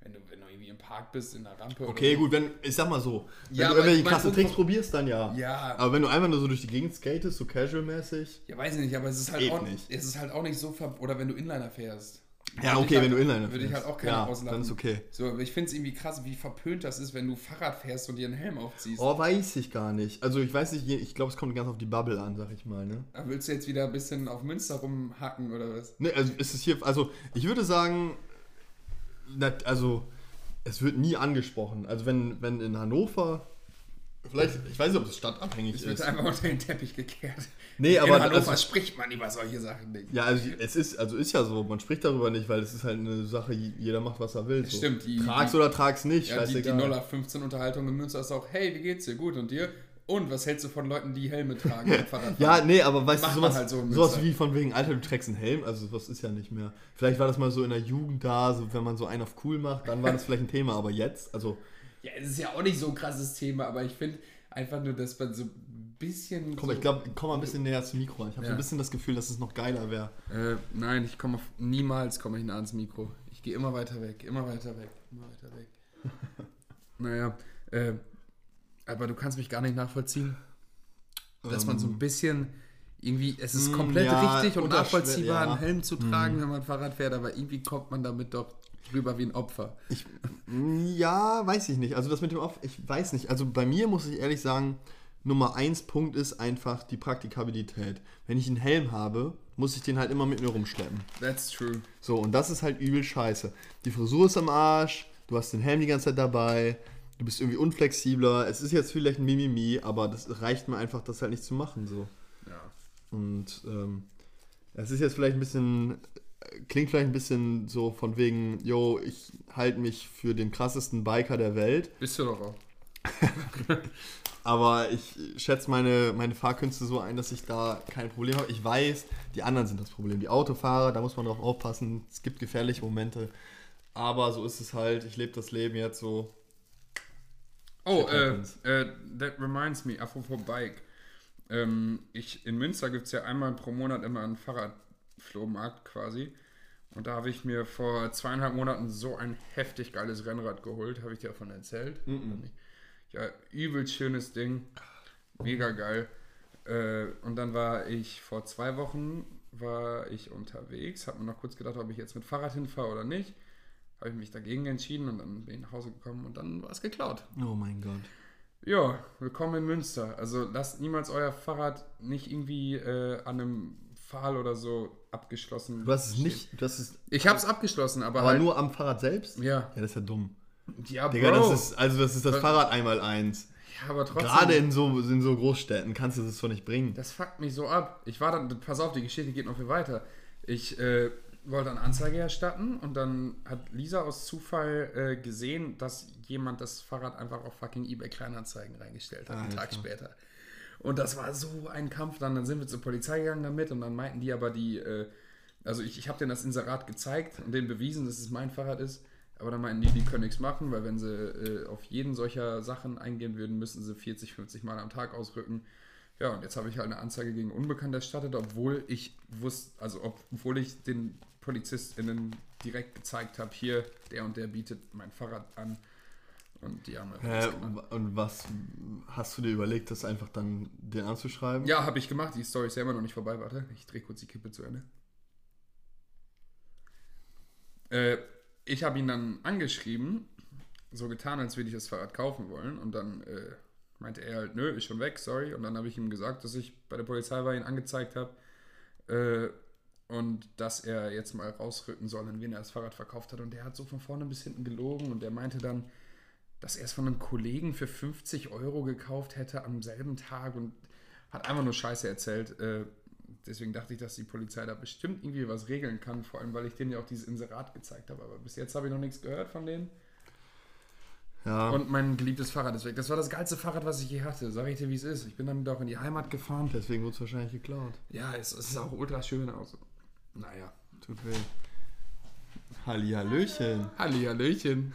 Wenn du, wenn du irgendwie im Park bist, in der Rampe Okay, gut, wenn, ich sag mal so, wenn Ja, du irgendwelche krassen Tricks probierst, dann ja. Ja. Aber wenn du einfach nur so durch die Gegend skatest, so casual-mäßig. Ja, weiß ich nicht, aber es ist halt, auch, nicht. es ist halt auch nicht so ver oder wenn du Inliner fährst. Ja, okay, halt, wenn du Inliner Würde ich halt auch keiner Ja, auslachen. dann ist okay. So, aber ich finde es irgendwie krass, wie verpönt das ist, wenn du Fahrrad fährst und dir einen Helm aufziehst. Oh, weiß ich gar nicht. Also ich weiß nicht, ich glaube, es kommt ganz auf die Bubble an, sag ich mal, ne? Da willst du jetzt wieder ein bisschen auf Münster rumhacken oder was? Ne, also ist es hier, also ich würde sagen, also es wird nie angesprochen. Also wenn, wenn in Hannover, vielleicht, ich weiß nicht, ob es stadtabhängig Es wird ist. einfach unter den Teppich gekehrt. Nee, In aber Hannover also- spricht man über solche Sachen nicht. Ja, also es ist, also ist ja so, man spricht darüber nicht, weil es ist halt eine Sache, jeder macht, was er will. So. Stimmt, die- Trag's die- oder trag's nicht, Ja, die, die scheißegal. 0815 Unterhaltung in Münster ist auch, hey, wie geht's dir? Gut und dir? Und was hältst du von Leuten, die Helme tragen? Ja, nee, aber weißt Macht du, sowas, halt so in sowas wie von wegen, Alter, du trägst einen Helm, also sowas ist ja nicht mehr. Vielleicht war das mal so in der Jugend da, so wenn man so einen auf cool macht, dann war das vielleicht ein Thema, aber jetzt, also Ja, es ist ja auch nicht so ein krasses Thema, aber ich finde einfach nur, dass man so ein bisschen. Komm, so, ich glaube, komm mal ein bisschen näher zum Mikro. Ich habe so Ja. ein bisschen das Gefühl, dass es noch geiler wäre. Äh, nein, ich komme auf. Niemals komme ich nah ans Mikro. Ich gehe immer weiter weg, immer weiter weg, immer weiter weg. naja, äh, aber du kannst mich gar nicht nachvollziehen, dass man so ein bisschen. Irgendwie, es ist Mm, komplett ja, richtig und nachvollziehbar, ja. einen Helm zu tragen, wenn man Fahrrad fährt, aber irgendwie kommt man damit doch rüber wie ein Opfer. Ich, ja, weiß ich nicht. Also das mit dem Auf, ich weiß nicht. Also bei mir muss ich ehrlich sagen, Nummer eins Punkt ist einfach die Praktikabilität. Wenn ich einen Helm habe, muss ich den halt immer mit mir rumschleppen. That's true. So, und das ist halt übel scheiße. Die Frisur ist am Arsch, du hast den Helm die ganze Zeit dabei, du bist irgendwie unflexibler. Es ist jetzt vielleicht ein Mimimi, aber das reicht mir einfach, das halt nicht zu machen. So. Ja. Und ähm, es ist jetzt vielleicht ein bisschen, klingt vielleicht ein bisschen so von wegen, yo, ich halte mich für den krassesten Biker der Welt, Bist du doch auch. aber ich schätze meine, meine Fahrkünste so ein, dass ich da kein Problem habe. Ich weiß, die anderen sind das Problem. Die Autofahrer, da muss man drauf aufpassen. Es gibt gefährliche Momente. Aber so ist es halt. Ich lebe das Leben jetzt so. Oh, äh, äh, that reminds me, apropos Bike. Ähm, ich, in Münster gibt es ja einmal pro Monat immer einen Fahrradflohmarkt quasi. Und da habe ich mir vor zweieinhalb Monaten so ein heftig geiles Rennrad geholt. Habe ich dir davon erzählt? Ja, übel schönes Ding. Mega geil. Äh, und dann war ich vor zwei Wochen war ich unterwegs. Habe mir noch kurz gedacht, ob ich jetzt mit Fahrrad hinfahre oder nicht. Habe ich mich dagegen entschieden und dann bin ich nach Hause gekommen und dann war es geklaut. Oh mein Gott. Ja, willkommen in Münster. Also lasst niemals euer Fahrrad nicht irgendwie äh, an einem Pfahl oder so abgeschlossen. Du hast es nicht, du hast es, Ich hab's abgeschlossen, aber, aber halt, nur am Fahrrad selbst? Ja. Ja, das ist ja dumm. Ja, Digga, Bro. das ist, also das ist das Fahrrad einmal eins. ja, aber trotzdem. Gerade in so, in so Großstädten kannst du das doch nicht bringen. Das fuckt mich so ab. Ich war dann, pass auf, die Geschichte geht noch viel weiter. Ich äh, wollte eine Anzeige erstatten und dann hat Lisa aus Zufall äh, gesehen, dass jemand das Fahrrad einfach auf fucking eBay Kleinanzeigen reingestellt hat, einen Alter. Tag später. Und das war so ein Kampf dann. Dann sind wir zur Polizei gegangen damit und dann meinten die aber die, äh, also ich, ich habe denen das Inserat gezeigt und denen bewiesen, dass es mein Fahrrad ist. Aber dann meinten die, die können nichts machen, weil wenn sie äh, auf jeden solcher Sachen eingehen würden, müssen sie 40, 50 Mal am Tag ausrücken. Ja, und jetzt habe ich halt eine Anzeige gegen Unbekannt erstattet, obwohl ich wusste, also ob- obwohl ich den PolizistInnen direkt gezeigt habe, hier, der und der bietet mein Fahrrad an. Und die haben Hä, und was hast du dir überlegt, das einfach dann den anzuschreiben? Ja, habe ich gemacht. Die Story ist ja immer noch nicht vorbei. Warte, ich drehe kurz die Kippe zu Ende. Äh, ich habe ihn dann angeschrieben, so getan, als würde ich das Fahrrad kaufen wollen. Und dann äh, meinte er halt, nö, ist schon weg, sorry. Und dann habe ich ihm gesagt, dass ich bei der Polizei war, ihn angezeigt habe. Äh, und dass er jetzt mal rausrücken soll, in wen er das Fahrrad verkauft hat. Und der hat so von vorne bis hinten gelogen. Und der meinte dann, dass er es von einem Kollegen für 50 Euro gekauft hätte am selben Tag und hat einfach nur Scheiße erzählt. Äh, deswegen dachte ich, dass die Polizei da bestimmt irgendwie was regeln kann, vor allem weil ich denen ja auch dieses Inserat gezeigt habe. Aber bis jetzt habe ich noch nichts gehört von denen. Ja. Und mein geliebtes Fahrrad ist weg. Das war das geilste Fahrrad, was ich je hatte. Sag ich dir, wie es ist. Ich bin damit auch in die Heimat gefahren. Deswegen wurde es wahrscheinlich geklaut. Ja, es, es ist auch ultra schön aus. Naja. Tut weh. Hallihallöchen. Halli, Hallöchen.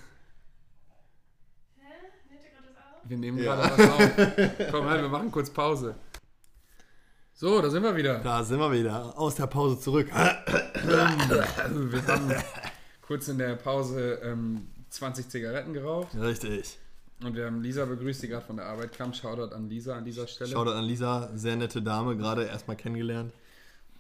Hä? Nimmt ihr gerade das auf? Wir nehmen Ja. gerade was auf. Komm halt, wir machen kurz Pause. So, da sind wir wieder. Da sind wir wieder. Aus der Pause zurück. Wir haben kurz in der Pause ähm, 20 Zigaretten geraucht. Richtig. Und wir haben Lisa begrüßt, die gerade von der Arbeit kam. Shoutout an Lisa an dieser Stelle. Shoutout an Lisa, sehr nette Dame, gerade erstmal kennengelernt.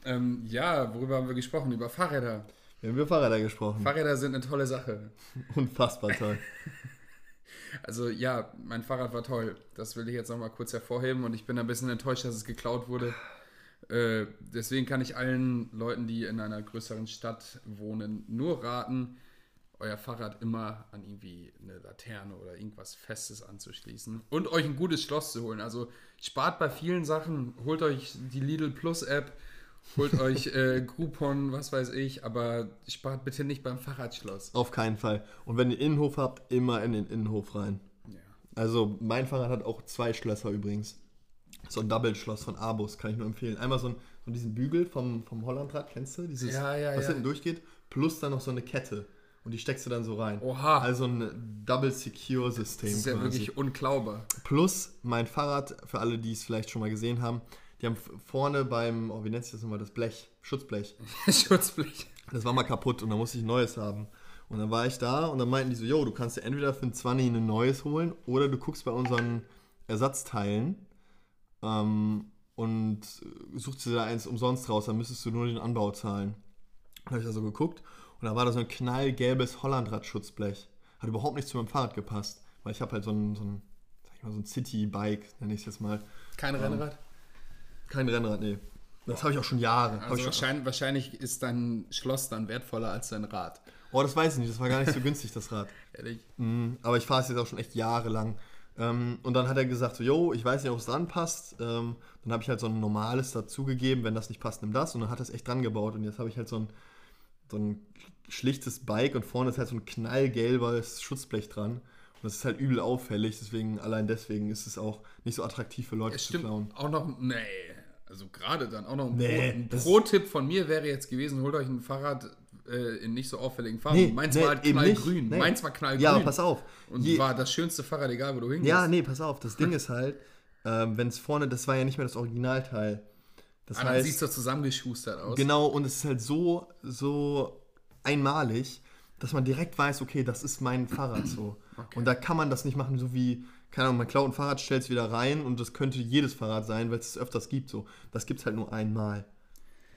Ähm, ja, worüber haben wir gesprochen? Über Fahrräder. Wir haben über Fahrräder gesprochen. Fahrräder sind eine tolle Sache. Unfassbar toll. Also ja, mein Fahrrad war toll. Das will ich jetzt nochmal kurz hervorheben und ich bin ein bisschen enttäuscht, dass es geklaut wurde. Äh, deswegen kann ich allen Leuten, die in einer größeren Stadt wohnen, nur raten, euer Fahrrad immer an irgendwie eine Laterne oder irgendwas Festes anzuschließen und euch ein gutes Schloss zu holen. Also spart bei vielen Sachen, holt euch die Lidl Plus App, holt euch äh, Groupon, was weiß ich, aber spart bitte nicht beim Fahrradschloss. Auf keinen Fall. Und wenn ihr Innenhof habt, immer in den Innenhof rein. Ja. Also mein Fahrrad hat auch zwei Schlösser übrigens. So ein Double-Schloss von Abus, kann ich nur empfehlen. Einmal so, ein, so diesen Bügel vom, vom Hollandrad, kennst du? Dieses, Ja, ja, was ja. hinten durchgeht. Plus dann noch so eine Kette. Und die steckst du dann so rein. Oha. Also ein Double-Secure-System Das ist ja quasi. wirklich unklaubar. Plus mein Fahrrad, für alle, die es vielleicht schon mal gesehen haben, die haben vorne beim, oh, wie nennt sich das nochmal, das Blech, Schutzblech. Schutzblech. Das war mal kaputt und dann musste ich ein neues haben. Und dann war ich da und dann meinten die so, yo, du kannst dir entweder für ein 20 ein neues holen oder du guckst bei unseren Ersatzteilen ähm, und suchst dir da eins umsonst raus, dann müsstest du nur den Anbau zahlen. Dann habe ich also geguckt und da war da so ein knallgelbes Hollandrad-Schutzblech. Hat überhaupt nicht zu meinem Fahrrad gepasst, weil ich habe halt so ein, so ein, sag ich mal, so ein City-Bike, nenne ich es jetzt mal. Kein Rennrad? Kein Rennrad, nee. Das habe ich auch schon Jahre. Also wahrscheinlich, wahrscheinlich ist dein Schloss dann wertvoller als dein Rad. oh, das weiß ich nicht, das war gar nicht so günstig, das Rad. Ehrlich? Mhm, aber ich fahre es jetzt auch schon echt jahrelang. Ähm, und dann hat er gesagt, so, yo, ich weiß nicht, ob es dran passt. Ähm, dann habe ich halt so ein normales dazugegeben, wenn das nicht passt, nimm das. Und dann hat er es echt dran gebaut. Und jetzt habe ich halt so ein, so ein schlichtes Bike und vorne ist halt so ein knallgelbes Schutzblech dran. Und das ist halt übel auffällig, deswegen, allein deswegen ist es auch nicht so attraktiv für Leute Es zu stimmt klauen. auch noch, nee, also gerade dann auch noch ein, Nee, Pro, ein Pro-Tipp von mir wäre jetzt gewesen, holt euch ein Fahrrad äh, in nicht so auffälligen Farben. Nee, Meins nee, war halt knallgrün. Nee. Meins war knallgrün. Ja, aber pass auf. Und Je- war das schönste Fahrrad, egal wo du hingehst. Ja, nee, pass auf. Das Ding ist halt, ähm, wenn es vorne, das war ja nicht mehr das Originalteil. Das Ah, dann heißt, siehst du zusammengeschustert aus. Genau, und es ist halt so, so einmalig, dass man direkt weiß, okay, das ist mein Fahrrad so. Und da kann man das nicht machen, so wie, keine Ahnung, man klaut ein Fahrrad, stellt es wieder rein und das könnte jedes Fahrrad sein, weil es es öfters gibt so. Das gibt es halt nur einmal.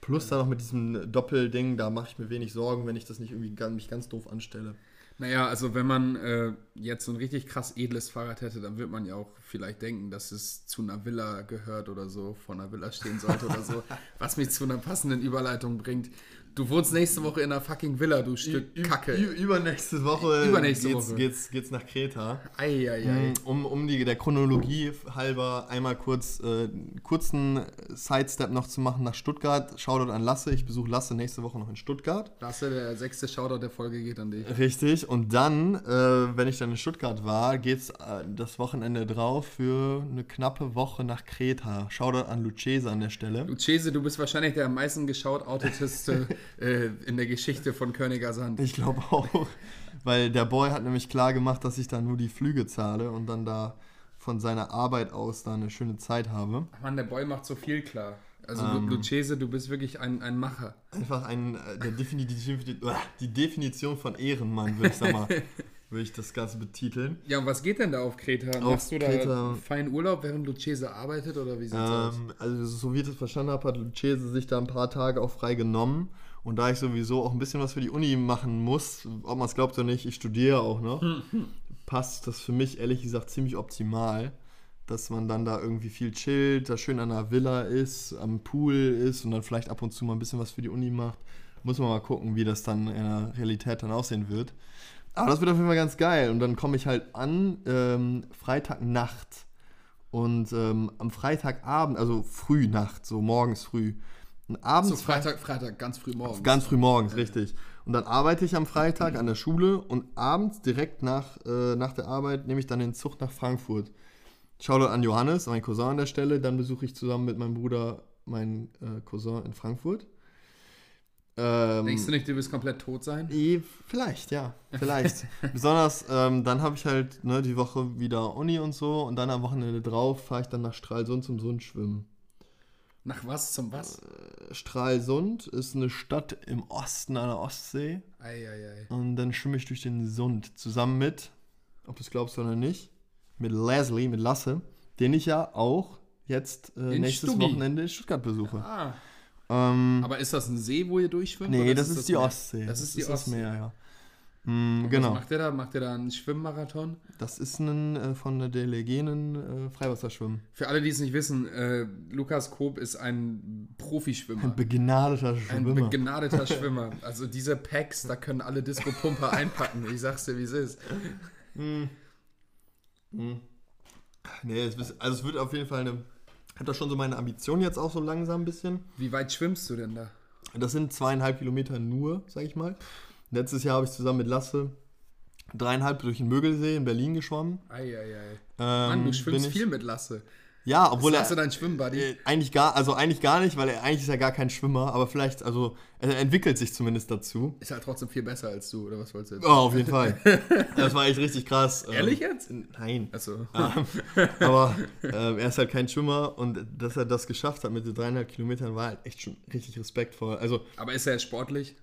Plus dann noch mit diesem Doppelding, da mache ich mir wenig Sorgen, wenn ich das nicht irgendwie ganz, mich ganz doof anstelle. Naja, also wenn man äh, jetzt so ein richtig krass edles Fahrrad hätte, dann wird man ja auch vielleicht denken, dass es zu einer Villa gehört oder so, vor einer Villa stehen sollte oder so, was mich zu einer passenden Überleitung bringt. Du wohnst nächste Woche in einer fucking Villa, du Stück Ü- Kacke. Übernächste Woche, Übernächste geht's, Woche. Geht's, geht's nach Kreta. Eieiei. Um, um die, der Chronologie halber einmal kurz äh, einen kurzen Sidestep noch zu machen nach Stuttgart. Shoutout an Lasse. Ich besuche Lasse nächste Woche noch in Stuttgart. Lasse, der sechste Shoutout der Folge geht an dich. Richtig. Und dann, äh, wenn ich dann in Stuttgart war, geht's äh, das Wochenende drauf für eine knappe Woche nach Kreta. Shoutout an Lucchese an der Stelle. Lucchese, du bist wahrscheinlich der am meisten geschaut-outeteste äh, in der Geschichte von Königer Sand. Ich glaube auch. Weil der Boy hat nämlich klar gemacht, dass ich da nur die Flüge zahle und dann da von seiner Arbeit aus da eine schöne Zeit habe. Mann, der Boy macht so viel klar. Also Ähm. Lu Lucchese, du bist wirklich ein, ein Macher. Einfach ein, äh, der Definition, die Definition von Ehrenmann, würde ich sag mal, würde ich das Ganze betiteln. Ja, und was geht denn da auf Kreta? Auf Machst du da Kreta- feinen Urlaub, während Lucchese arbeitet oder wie sieht's aus? Ähm, also so wie ich das verstanden habe, hat Lucchese sich da ein paar Tage auch frei genommen. Und da ich sowieso auch ein bisschen was für die Uni machen muss, ob man es glaubt oder nicht, ich studiere auch noch, passt das für mich ehrlich gesagt ziemlich optimal, dass man dann da irgendwie viel chillt, da schön an einer Villa ist, am Pool ist und dann vielleicht ab und zu mal ein bisschen was für die Uni macht. Muss man mal gucken, wie das dann in der Realität dann aussehen wird. Aber das wird auf jeden Fall ganz geil. Und dann komme ich halt an, ähm, Freitagnacht. Und ähm, am Freitagabend, also früh Nacht, so morgens früh. Und abends So Freitag, Freitag, ganz früh morgens. Ganz früh morgens, richtig. Und dann arbeite ich am Freitag an der Schule und abends direkt nach, äh, nach der Arbeit nehme ich dann den Zug nach Frankfurt. Shoutout an Johannes, mein Cousin an der Stelle. Dann besuche ich zusammen mit meinem Bruder meinen äh, Cousin in Frankfurt. Ähm, Denkst du nicht, du wirst komplett tot sein? Eh, Vielleicht, ja. Vielleicht. Besonders, ähm, dann habe ich halt ne, die Woche wieder Uni und so und dann am Wochenende drauf fahre ich dann nach Stralsund zum Sundschwimmen. Nach was zum was? Stralsund ist eine Stadt im Osten an der Ostsee. Eieiei. Und dann schwimme ich durch den Sund zusammen mit, ob du es glaubst oder nicht, mit Leslie, mit Lasse, den ich ja auch jetzt äh, nächstes Stuggi. Wochenende in Stuttgart besuche. Ah, Ähm, aber ist das ein See, wo ihr durchschwimmt? nee, oder das ist, die Meer? Ostsee. Das ist die das Ostsee. Meer, ja. Mm, Was genau. macht ihr da? Macht ihr da einen Schwimmmarathon? Das ist ein äh, von der Delegenen äh, Freiwasserschwimmen. Für alle, die es nicht wissen, äh, Lukas Koop ist ein Ein Profischwimmer. begnadeter Ein Schwimmer. begnadeter Schwimmer. Also diese Packs, da können alle Disco-Pumper einpacken. Ich sag's dir, wie es ist. nee, es ist, also es wird auf jeden Fall eine. Hat doch schon so meine Ambition jetzt auch so langsam ein bisschen. Wie weit schwimmst du denn da? Das sind zweieinhalb Kilometer nur, sag ich mal. Letztes Jahr habe ich zusammen mit Lasse dreieinhalb durch den Mögelsee in Berlin geschwommen. Eieiei. Ähm, Mann, du schwimmst ich- viel mit Lasse. Ja, obwohl Hast du er dein Schwimmbuddy? äh, eigentlich gar, also eigentlich gar nicht, weil er eigentlich ist ja gar kein Schwimmer, aber vielleicht, also er entwickelt sich zumindest dazu. Ist halt trotzdem viel besser als du, oder was wolltest du jetzt? Oh, auf jeden Fall. Das war echt richtig krass. Ähm, Ehrlich jetzt? Nein. Achso. Ähm, aber ähm, er ist halt kein Schwimmer und dass er das geschafft hat mit den dreieinhalb Kilometern war halt echt schon richtig respektvoll. Also, Aber ist er sportlich?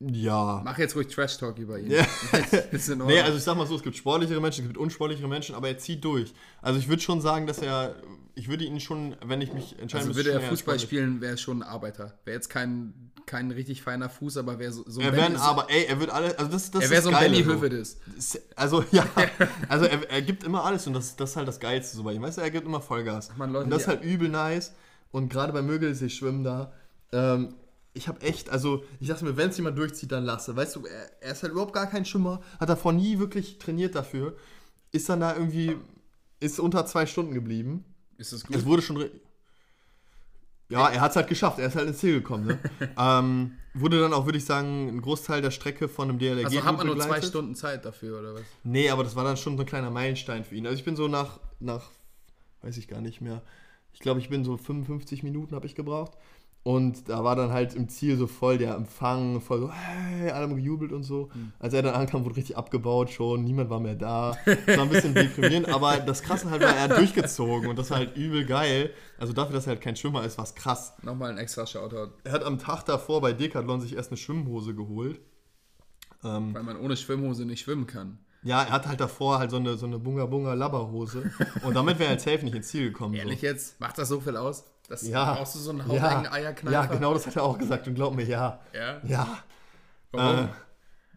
Ja. Mach jetzt ruhig Trash-Talk über ihn. Ja. Nee, also ich sag mal so, es gibt sportlichere Menschen, es gibt unsportlichere Menschen, aber er zieht durch. Also ich würde schon sagen, dass er, ich würde ihn schon, wenn ich mich entscheiden Also müsste, würde er Fußball spielen, wäre er schon ein Arbeiter. Wäre jetzt kein, kein richtig feiner Fuß, aber wäre so, so Er Benny- wäre aber, ey, er wird alle, also das, das er wäre so ein Benny so. Hövedes. Ist- Also ja, also er, er gibt immer alles und das, das ist halt das Geilste so bei ihm. Weißt du, er gibt immer Vollgas. Mann, Leute, und das ist halt übel nice. Und gerade bei Mögelsee schwimmen da, ähm, ich habe echt, also ich dachte mir, wenn es jemand durchzieht, dann lasse. Weißt du, er, er ist halt überhaupt gar kein Schwimmer, hat davor nie wirklich trainiert dafür, ist dann da irgendwie, ist unter zwei Stunden geblieben. Ist das gut? Es wurde schon. Ja, er hat es halt geschafft. Er ist halt ins Ziel gekommen. Ne? ähm, wurde dann auch, würde ich sagen, ein Großteil der Strecke von einem DLRG also hat man nur zwei begleitet. Stunden Zeit dafür, oder was? Nee, aber das war dann schon so ein kleiner Meilenstein für ihn. Also ich bin so nach, nach weiß ich gar nicht mehr. Ich glaube, ich bin so 55 Minuten habe ich gebraucht. Und da war dann halt im Ziel so voll der Empfang, voll so, hey, alle haben gejubelt und so. Als er dann ankam, wurde richtig abgebaut schon, niemand war mehr da. Das war ein bisschen deprimierend, aber das Krasse halt war, er hat durchgezogen und das war halt übel geil. Also dafür, dass er halt kein Schwimmer ist, war es krass. Nochmal ein extra Shoutout, Er hat am Tag davor bei Decathlon sich erst eine Schwimmhose geholt. Ähm, weil man ohne Schwimmhose nicht schwimmen kann. Ja, er hat halt davor halt so eine, so eine Bunga Bunga Labberhose. Und damit wäre er halt safe nicht ins Ziel gekommen. Ehrlich so. jetzt? Macht das so viel aus? Das Ja. brauchst du so einen ja. Eierkneifer? ja, genau das hat er auch gesagt. Und glaub mir, ja. Ja? Ja. Warum? Äh,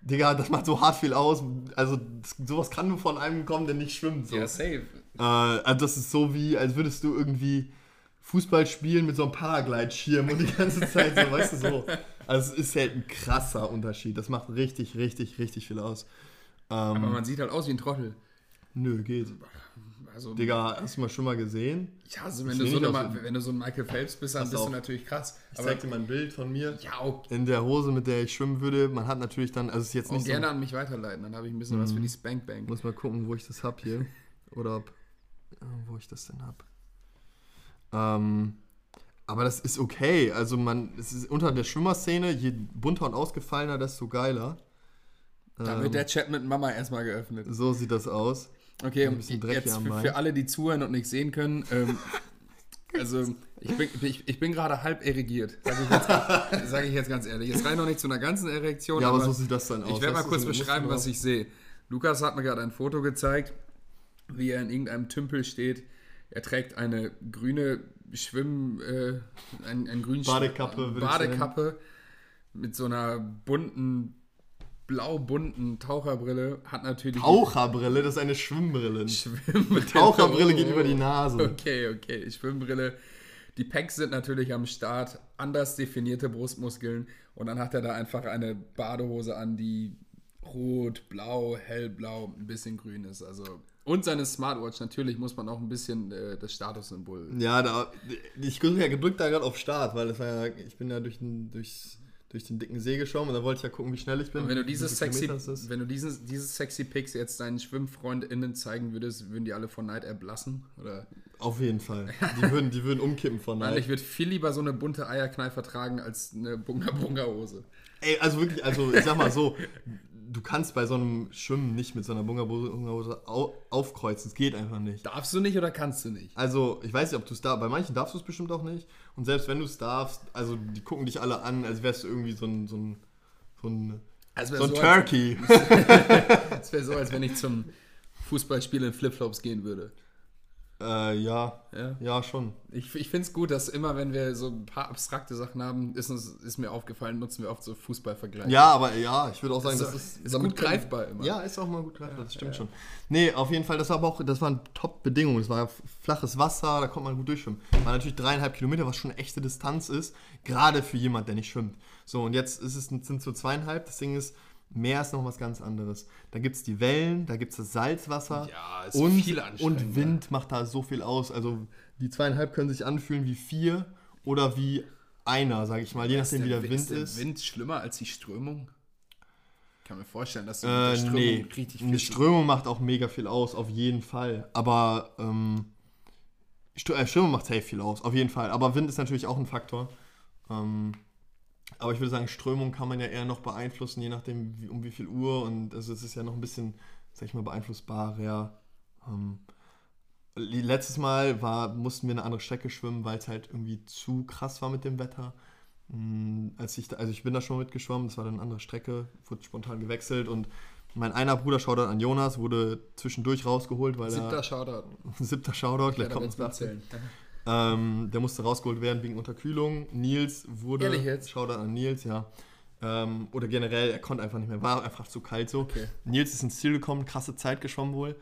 Digga, das macht so hart viel aus. Also, das, sowas kann nur von einem kommen, der nicht schwimmt. So. ja, safe. Äh, also das ist so wie, als würdest du irgendwie Fußball spielen mit so einem Paraglide-Schirm und die ganze Zeit so, weißt du, so. Also, es ist halt ein krasser Unterschied. Das macht richtig, richtig, richtig viel aus. Aber Ähm, man sieht halt aus wie ein Trottel. nö, geht. Also, Digga, hast du mal schon mal gesehen? ja, also wenn du, so eine, wenn du so ein Michael Phelps bist, dann bist du natürlich krass. Ich Aber zeig dir mal ein Bild von mir. ja, auch, In der Hose, mit der ich schwimmen würde. Man hat natürlich dann, also es ist jetzt nicht gerne so, an mich weiterleiten, dann habe ich ein bisschen was für die Spank Bank. muss mal gucken, wo ich das hab hier. Oder ob, wo ich das denn hab. Ähm, aber das ist okay. Also man, es ist unter der Schwimmerszene, je bunter und ausgefallener, desto geiler. Da Ähm, wird der Chat mit Mama erstmal geöffnet. so sieht das aus. Okay, ein bisschen Dreck jetzt für, für alle, die zuhören und nicht sehen können, ähm, also ich bin, ich, ich bin gerade halb erigiert, sage ich, jetzt- sag ich jetzt ganz ehrlich. Jetzt rein noch nicht zu einer ganzen Erektion, Ja, aber aber so sieht das dann aus. ich werde mal kurz beschreiben, was ich sehe. Lukas hat mir gerade ein Foto gezeigt, wie er in irgendeinem Tümpel steht. Er trägt eine grüne Schwimm, äh, ein, ein grünen Badekappe, Badekappe mit so einer bunten, blau-bunten Taucherbrille. Hat natürlich Taucherbrille, das ist eine Schwimmbrille. Schwimmbrille. Taucherbrille Oh, geht oh. über die Nase. Okay, okay. Schwimmbrille. Die Packs sind natürlich am Start. Anders definierte Brustmuskeln. Und dann hat er da einfach eine Badehose an, die rot, blau, hellblau, ein bisschen grün ist. Also. Und seine Smartwatch. Natürlich muss man auch ein bisschen äh, das Statussymbol. Ja, da, ich bin ja gedrückt da gerade auf Start, weil das war ja, ich bin ja durch durchs, durch den dicken See geschwommen und da wollte ich ja gucken, wie schnell ich bin. Und wenn du dieses sexy, wenn du dieses, dieses sexy Pics jetzt deinen SchwimmfreundInnen zeigen würdest, würden die alle von Neid erblassen? Oder? Auf jeden Fall. Die würden, die würden umkippen von Nein, Neid. ich würde viel lieber so eine bunte Eierkneifer tragen als eine Bunga Bunga Hose. Ey, also wirklich, also ich sag mal so, du kannst bei so einem Schwimmen nicht mit so einer Bunga-Hose au aufkreuzen. Es geht einfach nicht. Darfst du nicht oder kannst du nicht? Also, ich weiß nicht, ob du es darfst. Bei manchen darfst du es bestimmt auch nicht. Und selbst wenn du es darfst, also die gucken dich alle an, als wärst du irgendwie so ein, so ein, so ein, Also so ein als- Turkey. Es wäre so, als wenn ich zum Fußballspiel in Flipflops gehen würde. Äh, ja, Ja. ja, schon. Ich, ich finde es gut, dass immer, wenn wir so ein paar abstrakte Sachen haben, ist, uns, ist mir aufgefallen, nutzen wir oft so Fußballvergleiche. Ja, aber ja, ich würde auch sagen, das doch- ist, ist gut können- greifbar immer. Ja, ist auch mal gut greifbar, das stimmt schon. Nee, auf jeden Fall, das war aber auch, das waren Top-Bedingungen. Es war flaches Wasser, da konnte man gut durchschwimmen. War natürlich dreieinhalb Kilometer, was schon eine echte Distanz ist, gerade für jemand, der nicht schwimmt. So, und jetzt ist es, sind es so zweieinhalb. Das Ding ist, Meer ist noch was ganz anderes. Da gibt es die Wellen, da gibt es das Salzwasser. Ja, ist und, viel anstrengender. und Wind macht da so viel aus. Also die zweieinhalb können sich anfühlen wie vier oder wie einer, sage ich mal, je nachdem wie der Wind ist. ist. der Wind schlimmer als die Strömung? Ich kann mir vorstellen, dass du Äh, mit der Strömung nee, richtig eine viel Strömung macht auch mega viel aus, auf jeden Fall. Aber ähm, äh, Strömung macht safe viel aus, auf jeden Fall. Aber Wind ist natürlich auch ein Faktor. Ähm, aber ich würde sagen, Strömung kann man ja eher noch beeinflussen, je nachdem wie, um wie viel Uhr. Und also es ist ja noch ein bisschen, sag ich mal, beeinflussbarer. Ähm, letztes Mal war, mussten wir eine andere Strecke schwimmen, weil es halt irgendwie zu krass war mit dem Wetter. Mm, Als ich, da, also ich bin da schon mitgeschwommen, das war dann eine andere Strecke, wurde spontan gewechselt und mein einer Bruder, Shoutout an Jonas, wurde zwischendurch rausgeholt, weil Siebter er Shoutout. siebter Shoutout, Ja, gleich kommt mitzählen. Ähm, der musste rausgeholt werden wegen Unterkühlung. Nils wurde. Ehrlich jetzt? Shoutout an Nils, ja. Ähm, oder generell, er konnte einfach nicht mehr, war einfach zu kalt so. Okay. Nils ist ins Ziel gekommen, krasse Zeit geschwommen wohl,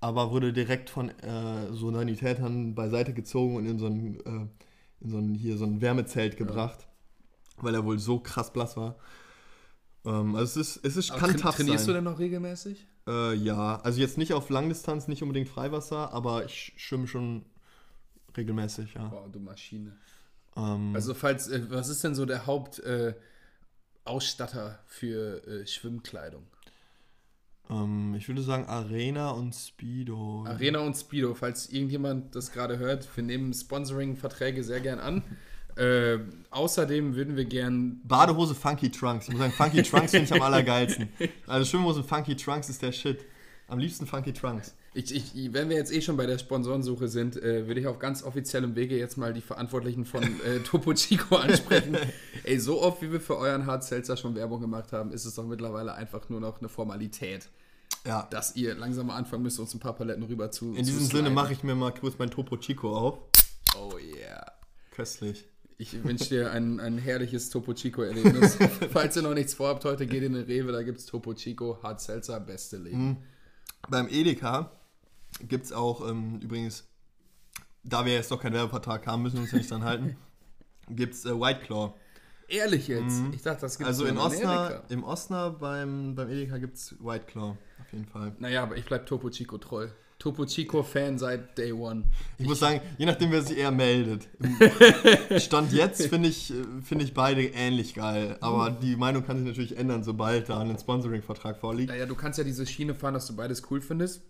aber wurde direkt von äh, so Sanitätern beiseite gezogen und in so ein, äh, in so ein, hier so ein Wärmezelt gebracht, weil er wohl so krass blass war. Ähm, also es ist, es ist, Aber kann tra trainierst sein. du denn noch regelmäßig? Äh, ja, also jetzt nicht auf Langdistanz, nicht unbedingt Freiwasser, aber ich schwimme schon regelmäßig, ja. Boah, du Maschine. Ähm, Also falls, äh, was ist denn so der Hauptausstatter äh, für äh, Schwimmkleidung? ähm, ich würde sagen Arena und Speedo. Arena und Speedo, falls irgendjemand das gerade hört, wir nehmen Sponsoring-Verträge sehr gern an. Äh, außerdem würden wir gern Badehose Funky Trunks. Ich muss sagen, Funky Trunks finde ich am allergeilsten. Also Schwimmhose Funky Trunks ist der Shit. Am liebsten Funky Trunks. Ich, ich, wenn wir jetzt eh schon bei der Sponsorensuche sind, äh, würde ich auf ganz offiziellem Wege jetzt mal die Verantwortlichen von äh, Topo Chico ansprechen. Ey, so oft wie wir für euren Hard Seltzer schon Werbung gemacht haben, ist es doch mittlerweile einfach nur noch eine Formalität, Ja. dass ihr langsam mal anfangen müsst, uns ein paar Paletten rüber zu In diesem Sinne mache ich mir mal kurz mein Topo Chico auf. Oh yeah. Köstlich. Ich wünsche dir ein, ein herrliches Topo Chico-Erlebnis. Falls ihr noch nichts vorhabt, heute geht in den Rewe, da gibt es Topo Chico, Hard Seltzer, beste Leben. Beim Edeka gibt es auch ähm, übrigens, da wir jetzt doch keinen Werbevertrag haben, müssen wir uns ja nicht dran halten, gibt es äh, White Claw. Ehrlich jetzt? Ich dachte, das gibt es Also in Osnabrück, im Osnabrück beim, beim Edeka gibt es White Claw. Auf jeden Fall. Naja, aber ich bleib Topo Chico treu. Topo Chico-Fan seit Day One. Ich muss sagen, je nachdem, wer sich eher meldet. Stand jetzt finde ich, finde ich beide ähnlich geil. Aber die Meinung kann sich natürlich ändern, sobald da ein Sponsoring-Vertrag vorliegt. Naja, du kannst ja diese Schiene fahren, dass du beides cool findest,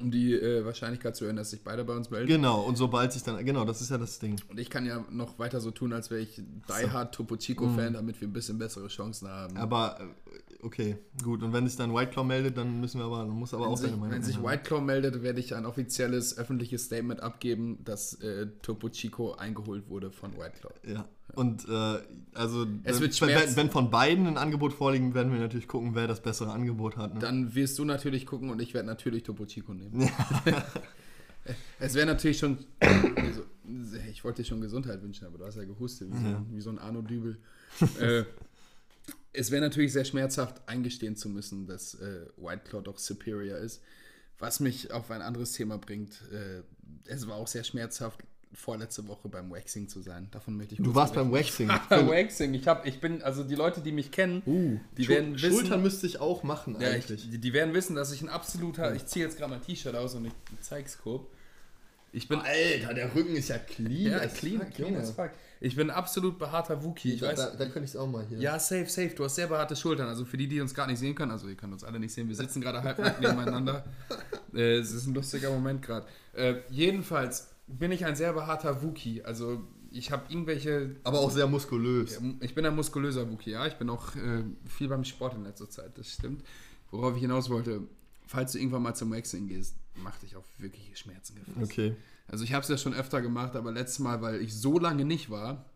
um die äh, Wahrscheinlichkeit zu erhöhen, dass sich beide bei uns melden. Genau, und sobald sich dann, genau, das ist ja das Ding. Und ich kann ja noch weiter so tun, als wäre ich Die Hard Topo Chico-Fan, damit wir ein bisschen bessere Chancen haben. Aber, äh, okay, gut. Und wenn sich dann White Claw meldet, dann müssen wir aber, dann muss aber Wenn auch sich, deine Meinung wenn sich ändern. White Claw meldet, werde ich ein offizielles öffentliches Statement abgeben, dass äh, Topo Chico eingeholt wurde von White Claw. Ja. Und äh, also, Es wird wenn, wenn, von beiden ein Angebot vorliegen, werden wir natürlich gucken, wer das bessere Angebot hat. Ne? Dann wirst du natürlich gucken und ich werde natürlich Topo Chico nehmen. es wäre natürlich schon. Ich wollte dir schon Gesundheit wünschen, aber du hast ja gehustet, wie, so, wie so ein Arno Dübel. äh, es wäre natürlich sehr schmerzhaft, eingestehen zu müssen, dass äh, White Claw doch superior ist. Was mich auf ein anderes Thema bringt. Äh, es war auch sehr schmerzhaft, vorletzte Woche beim Waxing zu sein. Davon möchte ich du warst beim Waxing. beim Waxing. Ich, hab, ich bin, also die Leute, die mich kennen, Uh, die Schul- werden wissen. Schultern müsste ich auch machen Ja, ich, eigentlich. die, die werden wissen, dass ich ein absoluter. Ich ziehe jetzt gerade mein T-Shirt aus und ich zeig's grob. Ich bin. Alter, der Rücken ist ja clean. Ja, clean, fuck, clean as fuck. Ich bin absolut behaarter Wookie. Ich Da, weiß, da, da könnte ich es auch mal hier. ja, safe, safe. Du hast sehr behaarte Schultern. Also für die, die uns gar nicht sehen können, also ihr könnt uns alle nicht sehen, wir sitzen gerade halbnackt nebeneinander. Äh, es ist ein lustiger Moment gerade. Äh, jedenfalls bin ich ein sehr behaarter Wookie. Also ich habe irgendwelche. Aber auch sehr muskulös. Ich bin ein muskulöser Wookie, ja. Ich bin auch äh, viel beim Sport in letzter Zeit, das stimmt. Worauf ich hinaus wollte, falls du irgendwann mal zum Waxing gehst, mach dich auf wirkliche Schmerzen gefasst. Okay. Also ich habe es ja schon öfter gemacht, aber letztes Mal, weil ich so lange nicht war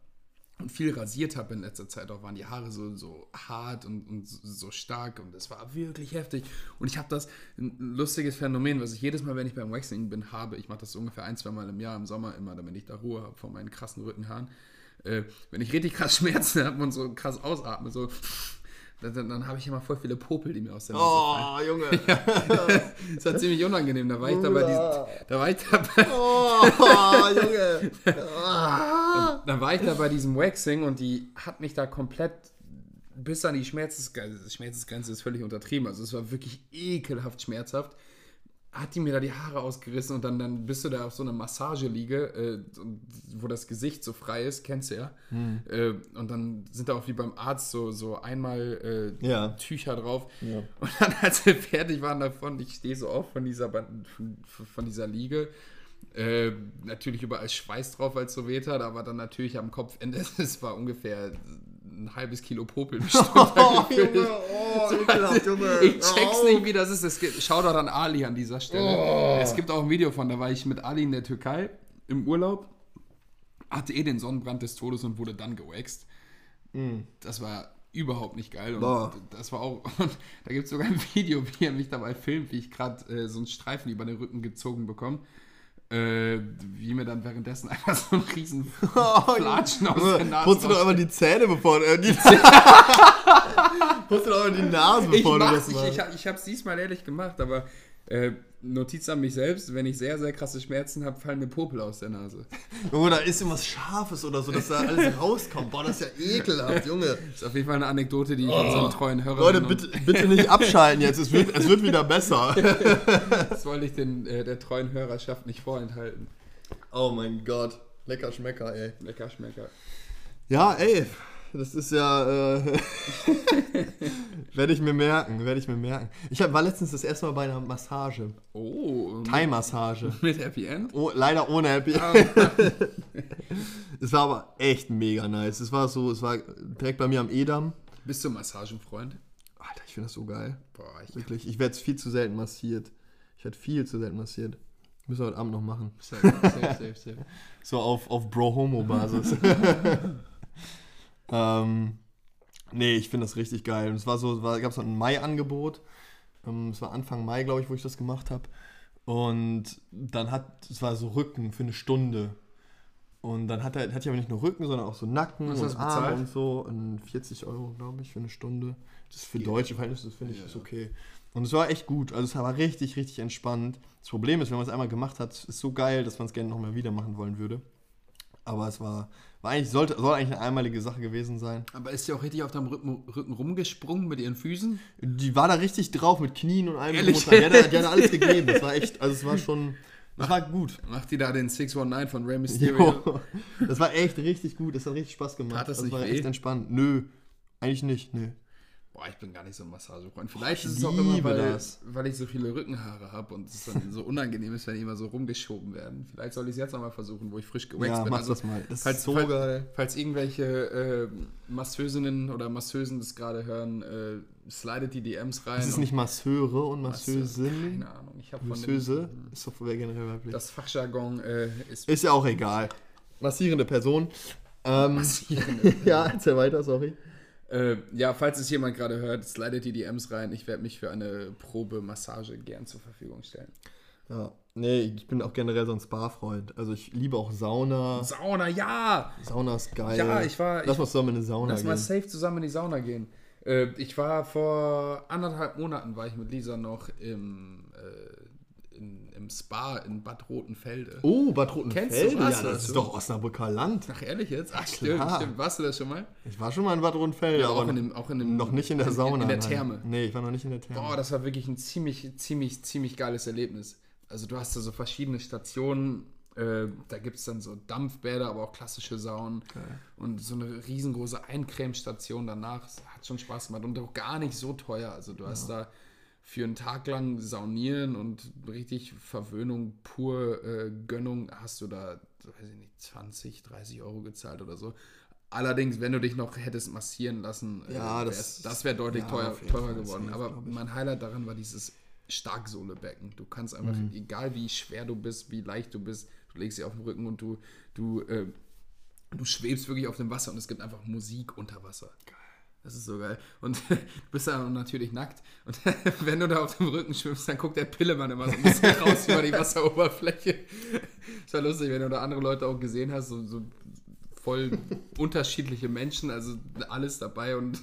und viel rasiert habe in letzter Zeit, auch waren die Haare so, so hart und, und so stark und es war wirklich heftig. Und ich habe das, ein lustiges Phänomen, was ich jedes Mal, wenn ich beim Waxing bin, habe, ich mache das so ungefähr ein, zwei Mal im Jahr, im Sommer immer, damit ich da Ruhe habe von meinen krassen Rückenhaaren. Äh, wenn ich richtig krass Schmerzen habe und so krass ausatme, so dann, dann, dann habe ich immer voll viele Popel, die mir aus der Nase fallen. Oh, Junge. Das war ziemlich unangenehm. Da war ich dabei, diesen, da war ich dabei, Oh, Junge. Ah. dann war ich da bei diesem Waxing und die hat mich da komplett bis an die Schmerzensgrenze, Schmerzensgrenze ist völlig untertrieben, also es war wirklich ekelhaft schmerzhaft, hat die mir da die Haare ausgerissen und dann, dann bist du da auf so einer Massageliege, äh, wo das Gesicht so frei ist, kennst du ja, äh, und dann sind da auch wie beim Arzt so, so einmal äh, Ja. Tücher drauf Ja. und dann, als wir fertig waren davon, ich stehe so auf von dieser, von, von dieser Liege. Äh, natürlich überall Schweiß drauf, es so weht hat, aber dann natürlich am Kopfende, es war ungefähr ein halbes Kilo Popel bestimmt. Oh. Junge. Oh, ekelhaft, Junge. Ich check's nicht, wie das ist. Es gibt, Shoutout an Ali an dieser Stelle. Es gibt auch ein Video von, da war ich mit Ali in der Türkei im Urlaub, hatte eh den Sonnenbrand des Todes und wurde dann gewaxt. Das war überhaupt nicht geil. Und Boah. das war auch, da gibt es sogar ein Video, wie er mich dabei filmt, wie ich gerade äh, so einen Streifen über den Rücken gezogen bekomme. Äh, wie mir dann währenddessen einfach so ein riesen Flatschen aus der Nase Putzt du doch einmal die Zähne, bevor du. Äh, die Putzt du doch einmal die Nase, Ich, bevor du mach's, das ich, machst. ich, ich habe es diesmal ehrlich gemacht, aber äh, Notiz an mich selbst, wenn ich sehr, sehr krasse Schmerzen habe, fallen mir Popel aus der Nase. Junge, da ist irgendwas Scharfes oder so, dass da alles rauskommt. Boah, das ist ja ekelhaft, Junge. Das ist auf jeden Fall eine Anekdote, die ich unseren treuen Hörern Leute, bitte, bitte nicht abschalten jetzt. Es wird, es wird wieder besser. Das wollte ich den, äh, der treuen Hörerschaft nicht vorenthalten. Oh mein Gott. Lecker Schmecker, ey. Lecker Schmecker. Ja, ey. Das ist ja. Äh, werde ich mir merken, werde ich mir merken. Ich hab, war letztens das erste Mal bei einer Massage. Oh, Thai-Massage. mit Happy End? Oh, leider ohne Happy. es war aber echt mega nice. Es war so, es war direkt bei mir am Edam. Bist du Massagenfreund? Alter, ich finde das so geil. Boah, ich Wirklich. Ich werde viel zu selten massiert. Ich werde viel zu selten massiert. Müssen wir heute Abend noch machen. safe, safe, safe, safe. So auf, auf Bro-Homo-Basis. Ähm, nee, ich finde das richtig geil. Und es war so, gab es ein Mai-Angebot. Ähm, es war Anfang Mai, glaube ich, wo ich das gemacht habe. Und dann hat, es war so Rücken für eine Stunde. Und dann hat er, hat ja aber nicht nur Rücken, sondern auch so Nacken Was und Arme und so. Und 40 Euro, glaube ich, für eine Stunde. Das ist für Geht. deutsche Verhältnisse, das finde ich, Ja. ist okay. Und es war echt gut. Also es war richtig, richtig entspannt. Das Problem ist, wenn man es einmal gemacht hat, ist so geil, dass man es gerne nochmal wieder machen wollen würde. Aber es war, war eigentlich, sollte, soll eigentlich eine einmalige Sache gewesen sein. Aber ist die auch richtig auf deinem Rücken, Rücken rumgesprungen mit ihren Füßen? Die war da richtig drauf mit Knien und allem. Ehrlich? Die, hat, hat alles gegeben. Das war echt, also es war schon, das war gut. Macht die da den 619 von Rey Mysterio? Jo, das war echt richtig gut. Das hat richtig Spaß gemacht. Tat das das nicht war weh? echt entspannt. Nö, eigentlich nicht. Nö. Boah, ich bin gar nicht so ein Massagefreund. Vielleicht Ich ist es auch immer, weil, das. weil ich so viele Rückenhaare habe und es dann so unangenehm ist, wenn die immer so rumgeschoben werden. Vielleicht soll ich es jetzt nochmal versuchen, wo ich frisch gewaxt Ja, bin. mach Also, das mal. Das falls, ist so falls, geil. falls irgendwelche äh, Masseusinnen oder Masseusen das gerade hören, äh, slidet die DMs rein. Es ist und- nicht Masseure und Masseuse, Masseusinnen. Keine Ahnung. Ich habe Masseuse dem, ist doch generell weiblich. das Fachjargon äh, ist Ist ja auch egal. Massierende Person. Ähm, massierende. ja, erzähl weiter, sorry. Äh, ja, falls es jemand gerade hört, slidet die DMs rein. Ich werde mich für eine Probe-Massage gern zur Verfügung stellen. Ja. Nee, ich bin auch generell so ein Spa-Freund. Also ich liebe auch Sauna. Sauna, ja! Sauna ist geil. Ja, ich war- Lass ich- mal zusammen in eine Sauna Lass mal gehen. safe zusammen in die Sauna gehen. Äh, ich war vor anderthalb Monaten, war ich mit Lisa noch im, äh, im Spa in Bad Rotenfelde. Oh, Bad Kennst Rotenfelde? du was Ja, das ist doch Osnabrücker Land. Ach, ehrlich jetzt? Ach, stimmt, stimmt. Warst du das schon mal? Ich war schon mal in Bad Rotenfelde, Ja, auch in dem, auch in dem, noch nicht in der Sauna. In, der nein. Therme. Nee, ich war noch nicht in der Therme. Boah, das war wirklich ein ziemlich, ziemlich, ziemlich geiles Erlebnis. Also du hast da so verschiedene Stationen. Äh, da gibt es dann so Dampfbäder, aber auch klassische Saunen. Und so eine riesengroße Eincremestation danach. Das hat schon Spaß gemacht. Und auch gar nicht so teuer. Also du hast da für einen Tag lang saunieren und richtig Verwöhnung, pur äh, Gönnung, hast du da, weiß ich nicht, 20, 30 Euro gezahlt oder so. Allerdings, wenn du dich noch hättest massieren lassen, äh, Ja, das- wär's- das wäre deutlich ja, teuer, teurer geworden. Aber mein Highlight daran war dieses Starksohlebecken. Du kannst einfach, Mhm. egal wie schwer du bist, wie leicht du bist, du legst sie auf den Rücken und du, du, äh, du schwebst wirklich auf dem Wasser und es gibt einfach Musik unter Wasser. Das ist so geil. Und du bist dann natürlich nackt. Und wenn du da auf dem Rücken schwimmst, dann guckt der Pillemann immer so ein bisschen raus über die Wasseroberfläche. Das war lustig, wenn du da andere Leute auch gesehen hast, so, so voll unterschiedliche Menschen, also alles dabei und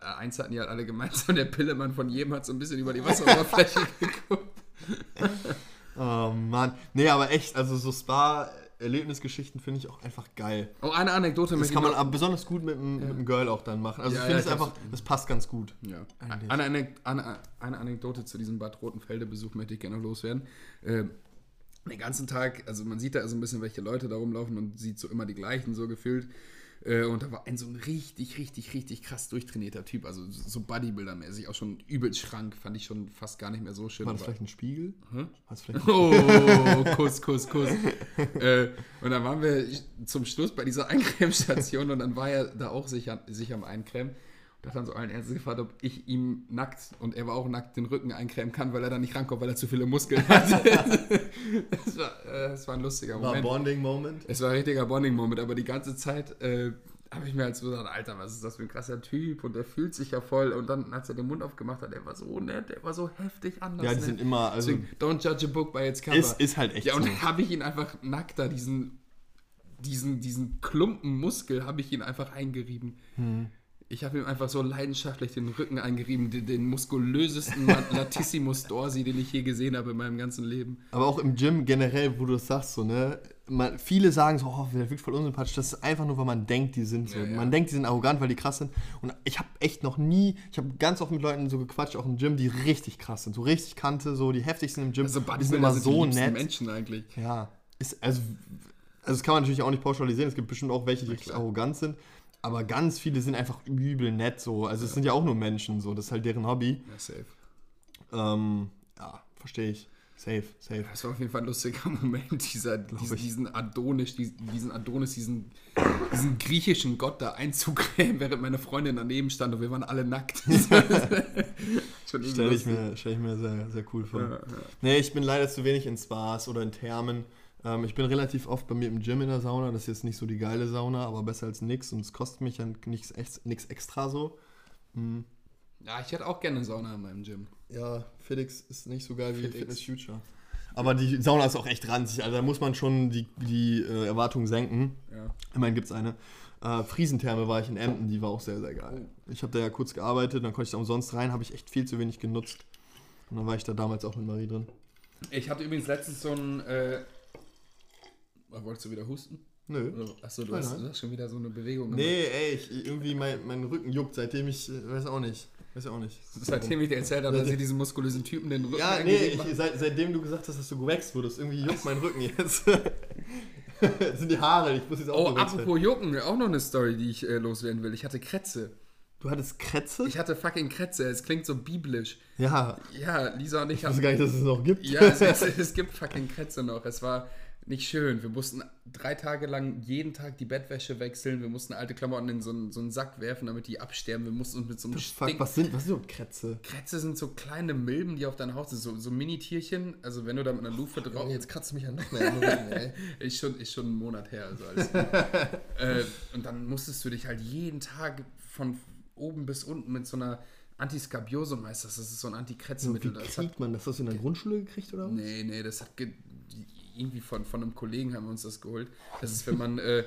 eins hatten die halt alle gemeinsam, der Pillemann von jedem hat so ein bisschen über die Wasseroberfläche geguckt. Oh Mann. Nee, aber echt, also so Spa-Erlebnisgeschichten finde ich auch einfach geil. Oh, eine Anekdote Das kann man aber besonders gut mit einem, mit einem Girl auch dann machen. Also Ja, ich finde ja, es einfach, das passt ganz gut. Ja. Eine, eine, eine, eine Anekdote zu diesem Bad Rotenfelde-Besuch möchte ich gerne loswerden. Äh, den ganzen Tag, also man sieht da so ein bisschen, welche Leute da rumlaufen und sieht so immer die gleichen so gefühlt. Äh, und da war ein so ein richtig, richtig, richtig krass durchtrainierter Typ, also so Bodybuilder-mäßig, auch schon übelst schrank, fand ich schon fast gar nicht mehr so schön. War das vielleicht ein Spiegel? Das vielleicht Oh, Kuss, Kuss, Kuss. äh, und dann waren wir zum Schluss bei dieser Eincremestation und dann war er da auch sich, an, sich am Eincremen. Und hat dann so allen Ernstes gefragt, ob ich ihm nackt, und er war auch nackt, den Rücken eincremen kann, weil er da nicht rankommt, weil er zu viele Muskeln hat. das, war, äh, das war ein lustiger war Moment. Bonding-Moment? Es war ein richtiger Bonding-Moment, aber die ganze Zeit äh, habe ich mir halt so gedacht, Alter, was ist das für ein krasser Typ und der fühlt sich ja voll. Und dann, als er den Mund aufgemacht hat, der war so nett, der war so heftig anders. Ja, die nett. sind immer, also Deswegen, don't judge a book by its cover. ist, ist halt echt ja, und so. dann habe ich ihn einfach nackt da, diesen, diesen, diesen Klumpen Muskel, habe ich ihn einfach eingerieben. Hm. Ich habe ihm einfach so leidenschaftlich den Rücken eingerieben, den, den muskulösesten Latissimus Dorsi, den ich je gesehen habe in meinem ganzen Leben. Aber auch im Gym generell, wo du das sagst, so, ne? Man, viele sagen so, oh, der wirkt voll unsympathisch. Das ist einfach nur, weil man denkt, die sind so. Ja, ja. Man denkt, die sind arrogant, weil die krass sind. Und ich habe echt noch nie, ich habe ganz oft mit Leuten so gequatscht, auch im Gym, die richtig krass sind. So richtig kannte, so die heftigsten im Gym. Also die sind immer sind so die nett. Menschen eigentlich. Ja. Ist, also, also, das kann man natürlich auch nicht pauschalisieren. Es gibt bestimmt auch welche, die richtig arrogant sind. Aber ganz viele sind einfach übel nett so. Also, es sind ja auch nur Menschen so. Das ist halt deren Hobby. Ja, safe. Ähm, ja, verstehe ich. Safe, safe. Das war auf jeden Fall ein lustiger Moment, dieser, diesen, diesen Adonis, diesen, Adonis, diesen, diesen griechischen Gott da einzugrämen, während meine Freundin daneben stand und wir waren alle nackt. Stelle ich mir, stell ich mir sehr, sehr cool vor. Ja, ja. Nee, ich bin leider zu wenig in Spas oder in Thermen. Ähm, ich bin relativ oft bei mir im Gym in der Sauna. Das ist jetzt nicht so die geile Sauna, aber besser als nix. Und es kostet mich ja nichts extra so. Hm. Ja, ich hätte auch gerne eine Sauna in meinem Gym. Ja, FitX ist nicht so geil wie FitX. Fitness Future. Aber die Sauna ist auch echt ranzig. Also da muss man schon die, die äh, Erwartungen senken. Ja. Immerhin gibt es eine. Äh, Friesentherme war ich in Emden, die war auch sehr, sehr geil. Ich habe da ja kurz gearbeitet, dann konnte ich da umsonst rein, habe ich echt viel zu wenig genutzt. Und dann war ich da damals auch mit Marie drin. Ich hatte übrigens letztens so ein. Äh, oh, wolltest du wieder husten? Nö. Achso, du Nein, hast, nein. du hast schon wieder so eine Bewegung gemacht. Nee, ey, ich, irgendwie mein, mein Rücken juckt, seitdem ich, äh, weiß auch nicht. Weiß auch nicht. Seitdem ich dir erzählt habe, dass ich diesen muskulösen Typen den Rücken Ja, nee, ich, seit, seitdem du gesagt hast, dass du gewaxt wurdest, irgendwie juckt mein Rücken jetzt. das sind die Haare, ich muss jetzt auch Oh, apropos Jucken, auch noch eine Story, die ich äh, loswerden will. Ich hatte Krätze. Du hattest Krätze? Ich hatte fucking Krätze. Es klingt so biblisch. ja, Ja, Lisa und ich ich wusste haben. gar nicht, dass es noch gibt. Ja, es, es, es gibt fucking Krätze noch. Es war nicht schön. Wir mussten drei Tage lang jeden Tag die Bettwäsche wechseln. Wir mussten alte Klamotten in so einen, so einen Sack werfen, damit die absterben. Wir mussten uns mit so einem Fuck, Stink. was sind, was sind überhaupt Krätze? Krätze sind so kleine Milben, die auf deiner Haut sind. So, so Mini-Tierchen. Also, wenn du da mit einer Lupe drauf. jetzt kratzt mich ja noch mehr Rücken, ey. Ist schon, ist schon ein Monat her, also alles äh, und dann musstest du dich halt jeden Tag von oben bis unten mit so einer Antiskabiose meisters, das ist so ein Wie Antikrätzemittel. Das hat, kriegt man das? Hast du in der Grundschule gekriegt oder was? nee, nee, das hat irgendwie von, von einem Kollegen haben wir uns das geholt. Das ist, wenn man, äh,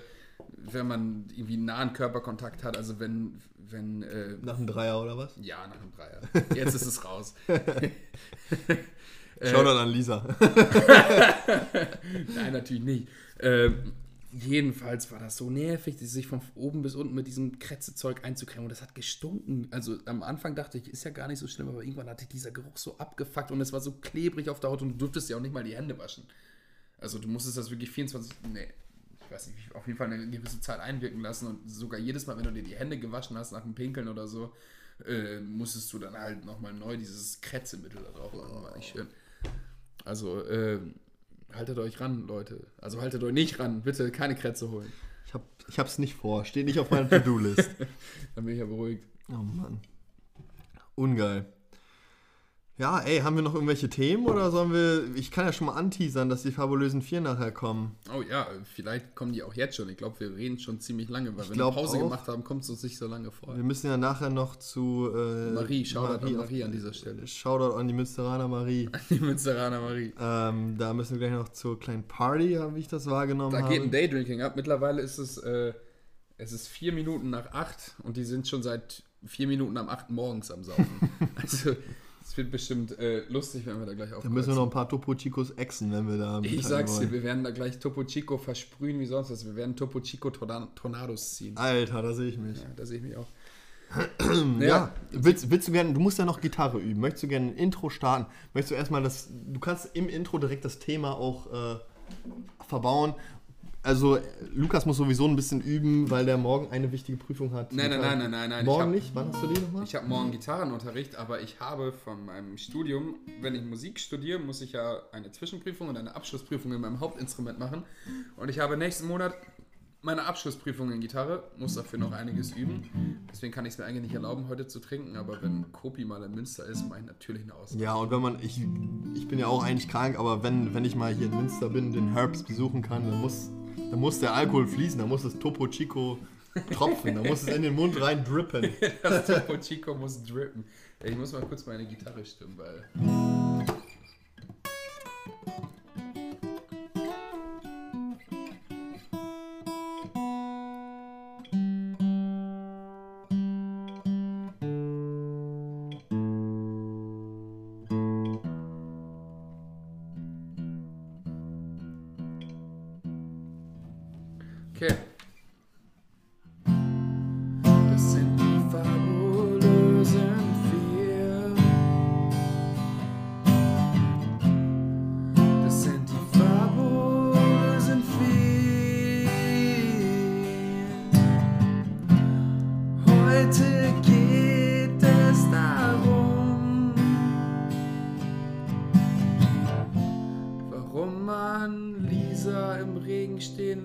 wenn man irgendwie nahen Körperkontakt hat, also wenn, wenn, äh, Nach einem Dreier oder was? ja, nach einem Dreier. Jetzt ist es raus. Schau dann an Lisa. Nein, natürlich nicht. Ähm, jedenfalls war das so nervig, sich von oben bis unten mit diesem Krätzezeug einzukremen. Und das hat gestunken. Also am Anfang dachte ich, ist ja gar nicht so schlimm, aber irgendwann hatte dieser Geruch so abgefuckt und es war so klebrig auf der Haut und du durftest ja auch nicht mal die Hände waschen. Also du musstest das wirklich 24, nee, ich weiß nicht, auf jeden Fall eine gewisse Zeit einwirken lassen und sogar jedes Mal, wenn du dir die Hände gewaschen hast nach dem Pinkeln oder so, äh, musstest du dann halt nochmal neu dieses Kretzemittel da drauf machen. Schön. Also, äh, haltet euch ran, Leute. Also haltet euch nicht ran. Bitte keine Kretze holen. Ich, hab, ich hab's nicht vor. Steht nicht auf meiner To-Do-List. Dann bin ich ja beruhigt. oh Mann. Ungeil. Ja, ey, haben wir noch irgendwelche Themen oder sollen wir. Ich kann ja schon mal anteasern, dass die fabulösen vier nachher kommen. Oh ja, vielleicht kommen die auch jetzt schon. Ich glaube, wir reden schon ziemlich lange, weil Ich wir glaub eine Pause auch. gemacht haben, kommt es uns nicht so lange vor. Wir müssen ja nachher noch zu. Äh, Marie, Shoutout an auf- Marie an dieser Stelle. Shoutout an die Münsteraner Marie. Die Münsteraner Marie. ähm, da müssen wir gleich noch zur kleinen Party, wie ich das wahrgenommen Da habe. geht ein Daydrinking ab. Mittlerweile ist es, äh, es ist vier Minuten nach acht und die sind schon seit vier Minuten am acht morgens am Saufen. also es wird bestimmt äh, lustig, wenn wir da gleich da aufkreuzen. müssen wir noch ein paar Topo Chicos exen, wenn wir da. ich sag's dir, wir werden da gleich Topo Chico versprühen wie sonst was. Wir werden Topo Chico Torna- Tornados ziehen. Alter, da sehe ich mich. Ja, da sehe ich mich auch. Ja. Willst, willst du gerne, du musst ja noch Gitarre üben. Möchtest du gerne ein Intro starten? Möchtest du erstmal das, du kannst im Intro direkt das Thema auch äh, verbauen. Also, Lukas muss sowieso ein bisschen üben, weil der morgen eine wichtige Prüfung hat. Nein, nein, nein, nein, nein, nein. Morgen hab- nicht? Wann hast du die nochmal? Ich habe morgen Gitarrenunterricht, aber ich habe von meinem Studium, wenn ich Musik studiere, muss ich ja eine Zwischenprüfung und eine Abschlussprüfung in meinem Hauptinstrument machen. Und ich habe nächsten Monat meine Abschlussprüfung in Gitarre, muss dafür noch einiges üben. Deswegen kann ich es mir eigentlich nicht erlauben, heute zu trinken, aber wenn Kopi mal in Münster ist, mache ich natürlich eine Ausnahme. Ja, und wenn man, ich, ich bin ja auch eigentlich krank, aber wenn, wenn ich mal hier in Münster bin, den Herbst besuchen kann, dann muss, dann muss der Alkohol fließen, dann muss das Topo Chico tropfen, dann muss es in den Mund rein drippen. Das Topo Chico muss drippen. Ich muss mal kurz meine Gitarre stimmen, weil.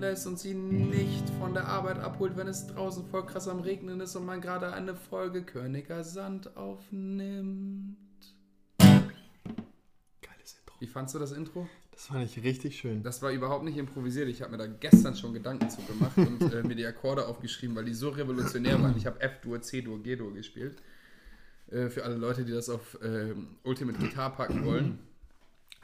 Lässt und sie nicht von der Arbeit abholt, wenn es draußen voll krass am Regnen ist und man gerade eine Folge Königer Sand aufnimmt. Geiles Intro. Wie fandst du das Intro? Das fand ich richtig schön. Das war überhaupt nicht improvisiert. Ich habe mir da gestern schon Gedanken zu gemacht und äh, mir die Akkorde aufgeschrieben, weil die so revolutionär waren. Ich habe F-Dur, C-Dur, G-Dur gespielt. Äh, für alle Leute, die das auf ähm, Ultimate Guitar packen wollen.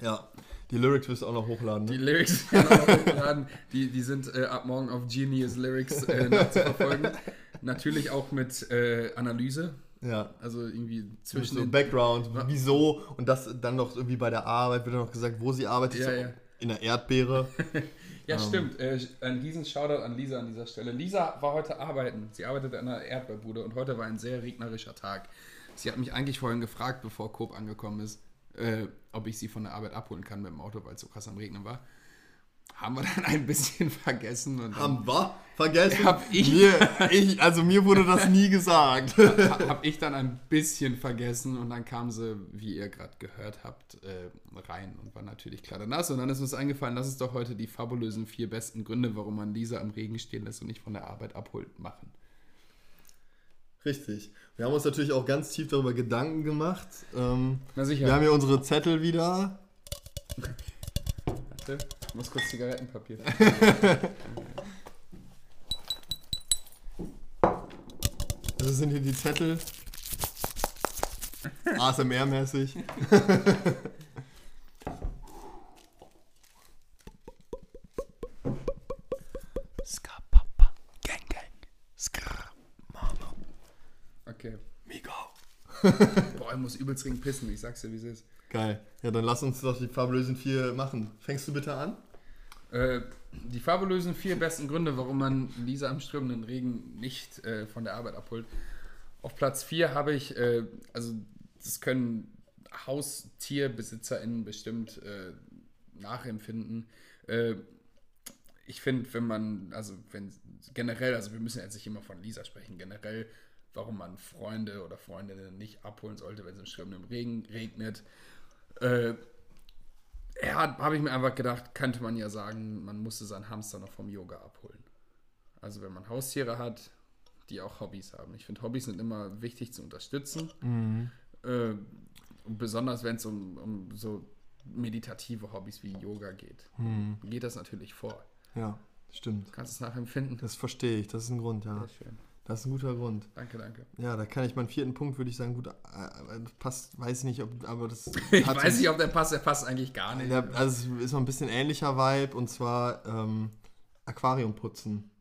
Ja, die Lyrics wirst du auch noch hochladen. Die Ne? Lyrics werden auch hochgeladen. Die, die sind äh, ab morgen auf Genius Lyrics äh, nachzuverfolgen. Natürlich auch mit äh, Analyse. Ja. Also irgendwie Zwischen so Background, wieso und das dann noch irgendwie bei der Arbeit wird dann noch gesagt, wo sie arbeitet. Ja, so ja. In der Erdbeere. Ja, stimmt. Äh, ein riesen Shoutout an Lisa an dieser Stelle. Lisa war heute arbeiten. Sie arbeitet an einer Erdbeerbude und heute war ein sehr regnerischer Tag. Sie hat mich eigentlich vorhin gefragt, bevor Coop angekommen ist, äh, ob ich sie von der Arbeit abholen kann mit dem Auto, weil es so krass am Regnen war. Haben wir dann ein bisschen vergessen und Haben wir vergessen? Hab ich. Mir, ich. Also mir wurde das nie gesagt. habe ich dann ein bisschen vergessen und dann kam sie, wie ihr gerade gehört habt, äh, rein und war natürlich klar nass. Und dann ist uns eingefallen, lass es doch heute die fabulösen vier besten Gründe, warum man Lisa im Regen stehen lässt und nicht von der Arbeit abholt, machen. Richtig. Wir haben uns natürlich auch ganz tief darüber Gedanken gemacht. Ähm, Na sicher. wir haben hier unsere Zettel wieder. Warte, ich muss kurz Zigarettenpapier. Das sind hier die Zettel. ASMR-mäßig. Okay. Migo. Boah, ich muss übelst dringend pissen, ich sag's dir, wie es ist. Geil. Ja, dann lass uns doch die fabulösen vier machen. Fängst du bitte an? Äh, die fabulösen vier besten Gründe, warum man Lisa im strömenden Regen nicht äh, von der Arbeit abholt. Auf Platz 4 habe ich, äh, also das können HaustierbesitzerInnen bestimmt äh, nachempfinden. Äh, ich finde, wenn man, also wenn generell, also wir müssen jetzt nicht immer von Lisa sprechen, generell warum man Freunde oder Freundinnen nicht abholen sollte, wenn es im strömenden Regen regnet. Äh, ja, habe ich mir einfach gedacht, könnte man ja sagen, man musste seinen Hamster noch vom Yoga abholen. Also wenn man Haustiere hat, die auch Hobbys haben. Ich finde, Hobbys sind immer wichtig zu unterstützen. Äh, und besonders wenn es um, um so meditative Hobbys wie Yoga geht. Geht das natürlich vor. Ja, stimmt. Du kannst es nachempfinden. Das verstehe ich. Das ist ein Grund, ja. Sehr schön. Das ist ein guter Grund. Danke, danke. Ja, da kann ich meinen vierten Punkt, würde ich sagen, gut, äh, passt, weiß ich nicht, ob, aber das Ich weiß nicht, ob der passt, der passt eigentlich gar nicht. Ja, also es ist noch ein bisschen ähnlicher Vibe und zwar ähm, Aquarium putzen.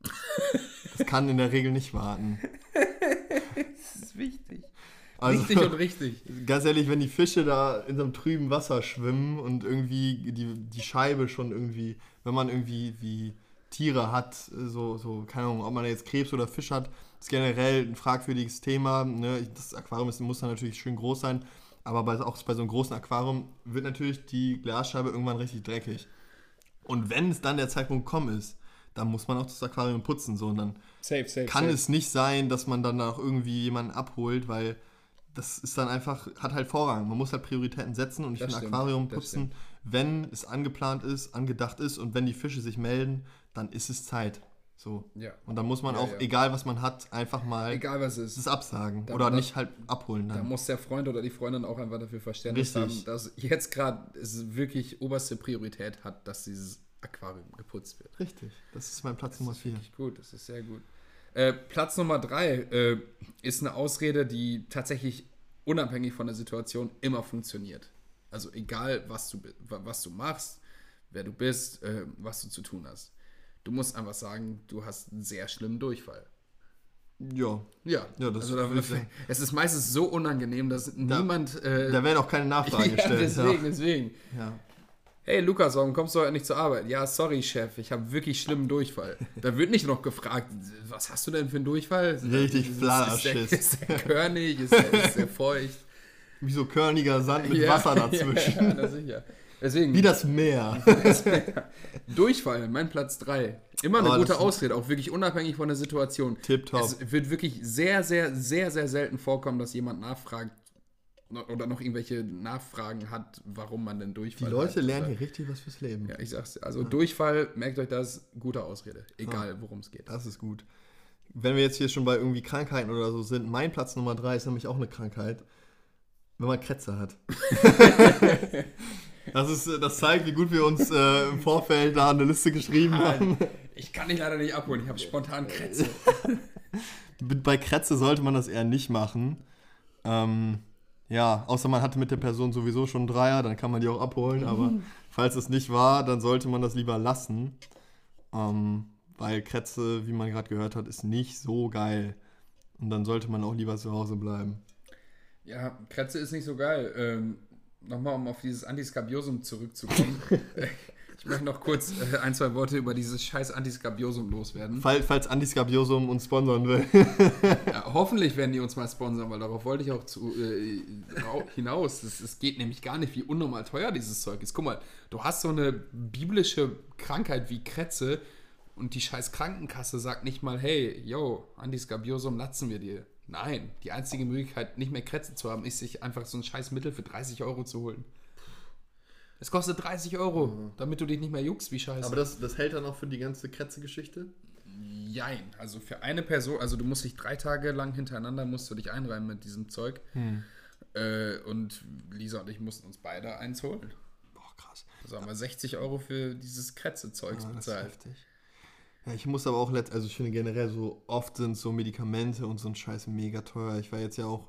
Das kann in der Regel nicht warten. das ist wichtig. Also, Richtig und richtig. Ganz ehrlich, wenn die Fische da in so einem trüben Wasser schwimmen und irgendwie die, die Scheibe schon irgendwie, wenn man irgendwie wie Tiere hat, so, so, keine Ahnung, ob man jetzt Krebs oder Fisch hat, ist generell ein fragwürdiges Thema. Ne? Das Aquarium ist, muss dann natürlich schön groß sein, aber bei, auch bei so einem großen Aquarium wird natürlich die Glasscheibe irgendwann richtig dreckig. Und wenn es dann der Zeitpunkt gekommen ist, dann muss man auch das Aquarium putzen. So, und dann Safe, safe. kann safe. es nicht sein, dass man dann auch irgendwie jemanden abholt, weil das ist dann einfach, hat halt Vorrang. Man muss halt Prioritäten setzen und ich finde Aquarium putzen, wenn es angeplant ist, angedacht ist und wenn die Fische sich melden, dann ist es Zeit. So. Ja. Und dann muss man Ja, auch, ja. egal was man hat, einfach mal Egal was es das ist. absagen Da- oder da- nicht halt abholen Da dann. muss der Freund oder die Freundin auch einfach dafür Verständnis Richtig. haben, dass jetzt gerade wirklich oberste Priorität hat, dass dieses Aquarium geputzt wird. Richtig. Das ist mein Platz Nummer vier. Richtig gut, das ist sehr gut. Äh, Platz Nummer drei äh, ist eine Ausrede, die tatsächlich unabhängig von der Situation immer funktioniert. Also egal, was du, was du machst, wer du bist, äh, was du zu tun hast. Du musst einfach sagen, du hast einen sehr schlimmen Durchfall. Ja. Ja, Ja, das also da, ich sagen. es ist meistens so unangenehm, dass niemand. Äh, Da werden auch keine Nachfragen ja, gestellt. deswegen, deswegen. Ja. Ja. Hey Lukas, warum kommst du heute nicht zur Arbeit? Ja, sorry, Chef, ich habe wirklich schlimmen Durchfall. Da wird nicht noch gefragt, was hast du denn für einen Durchfall? Richtig Ist- Fladerschiss. Ist der, ist der körnig? Ist der, ist der feucht? Wie so körniger Sand mit Ja, Wasser dazwischen. Ja, na sicher. Deswegen, Wie das Meer. Durchfall, mein Platz 3. Immer eine Oh, gute Ausrede, auch wirklich unabhängig von der Situation. Tipptopp. Es wird wirklich sehr, sehr, sehr, sehr selten vorkommen, dass jemand nachfragt oder noch irgendwelche Nachfragen hat, warum man denn Die Durchfall Leute hat. lernen hier richtig was fürs Leben. Ja, ich sag's dir. Also Durchfall, merkt euch das, gute Ausrede. Egal, worum es geht. Das ist gut. Wenn wir jetzt hier schon bei irgendwie Krankheiten oder so sind, mein Platz Nummer drei ist nämlich auch eine Krankheit, wenn man Krätze hat. das, ist, äh, das zeigt, wie gut wir uns äh, im Vorfeld da eine Liste geschrieben haben. Ich kann dich leider nicht abholen, ich habe spontan Krätze. Bei Krätze sollte man das eher nicht machen. Ähm, ja, außer man hatte mit der Person sowieso schon einen Dreier, dann kann man die auch abholen. Aber falls es nicht war, dann sollte man das lieber lassen. Ähm, weil Krätze, wie man gerade gehört hat, ist nicht so geil. Und dann sollte man auch lieber zu Hause bleiben. Ja, Krätze ist nicht so geil. Ähm, Nochmal, um auf dieses Antiskabiosum zurückzukommen. Ich möchte noch kurz äh, ein, zwei Worte über dieses scheiß Antiskabiosum loswerden. Fall, falls Antiskabiosum uns sponsern will. Ja, hoffentlich werden die uns mal sponsern, weil darauf wollte ich auch zu, äh, hinaus. Es, geht nämlich gar nicht, wie unnormal teuer dieses Zeug ist. Guck mal, du hast so eine biblische Krankheit wie Krätze und die scheiß Krankenkasse sagt nicht mal, hey, yo, Antiskabiosum latzen wir dir. Nein, die einzige Möglichkeit, nicht mehr Krätze zu haben, ist, sich einfach so ein scheiß Mittel für 30 Euro zu holen. Es kostet 30 Euro, damit du dich nicht mehr juckst wie scheiße. Aber das, das hält dann auch für die ganze Krätze-Geschichte? Jein. Also für eine Person, also du musst dich drei Tage lang hintereinander musst du dich einreimen mit diesem Zeug. Äh, und Lisa und ich mussten uns beide eins holen. Boah, krass. Also haben wir 60 Euro für dieses Krätze-Zeugs Ja, das ist bezahlt. heftig. Ja, ich muss aber auch letzt, also ich finde generell so oft sind so Medikamente und so ein Scheiß mega teuer. Ich war jetzt ja auch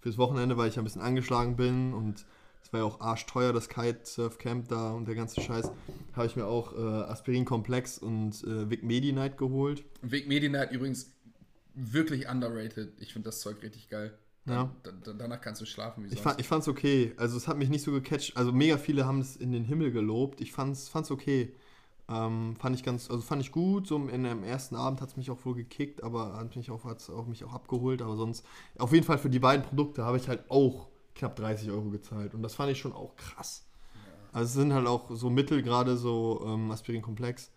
fürs Wochenende, weil ich ja ein bisschen angeschlagen bin und es war ja auch arschteuer, das Kitesurf-Camp da und der ganze Scheiß, habe ich mir auch äh, Aspirin-Komplex und äh, Vic Medi-Night geholt. Weg Medi-Night übrigens wirklich underrated. Ich finde das Zeug richtig geil. Ja. Da, da, danach kannst du schlafen wie Ich, sonst. fand, ich fand's okay. Also es hat mich nicht so gecatcht. Also mega viele haben es in den Himmel gelobt. Ich fand's, fand's okay. Ähm, fand ich ganz, also fand ich gut. So in dem ersten Abend hat es mich auch wohl gekickt, aber hat mich auch, hat's auch mich auch abgeholt. Aber sonst, auf jeden Fall für die beiden Produkte habe ich halt auch knapp 30 Euro gezahlt. Und das fand ich schon auch krass. Also es sind halt auch so Mittel, gerade so ähm, Aspirin-Komplex.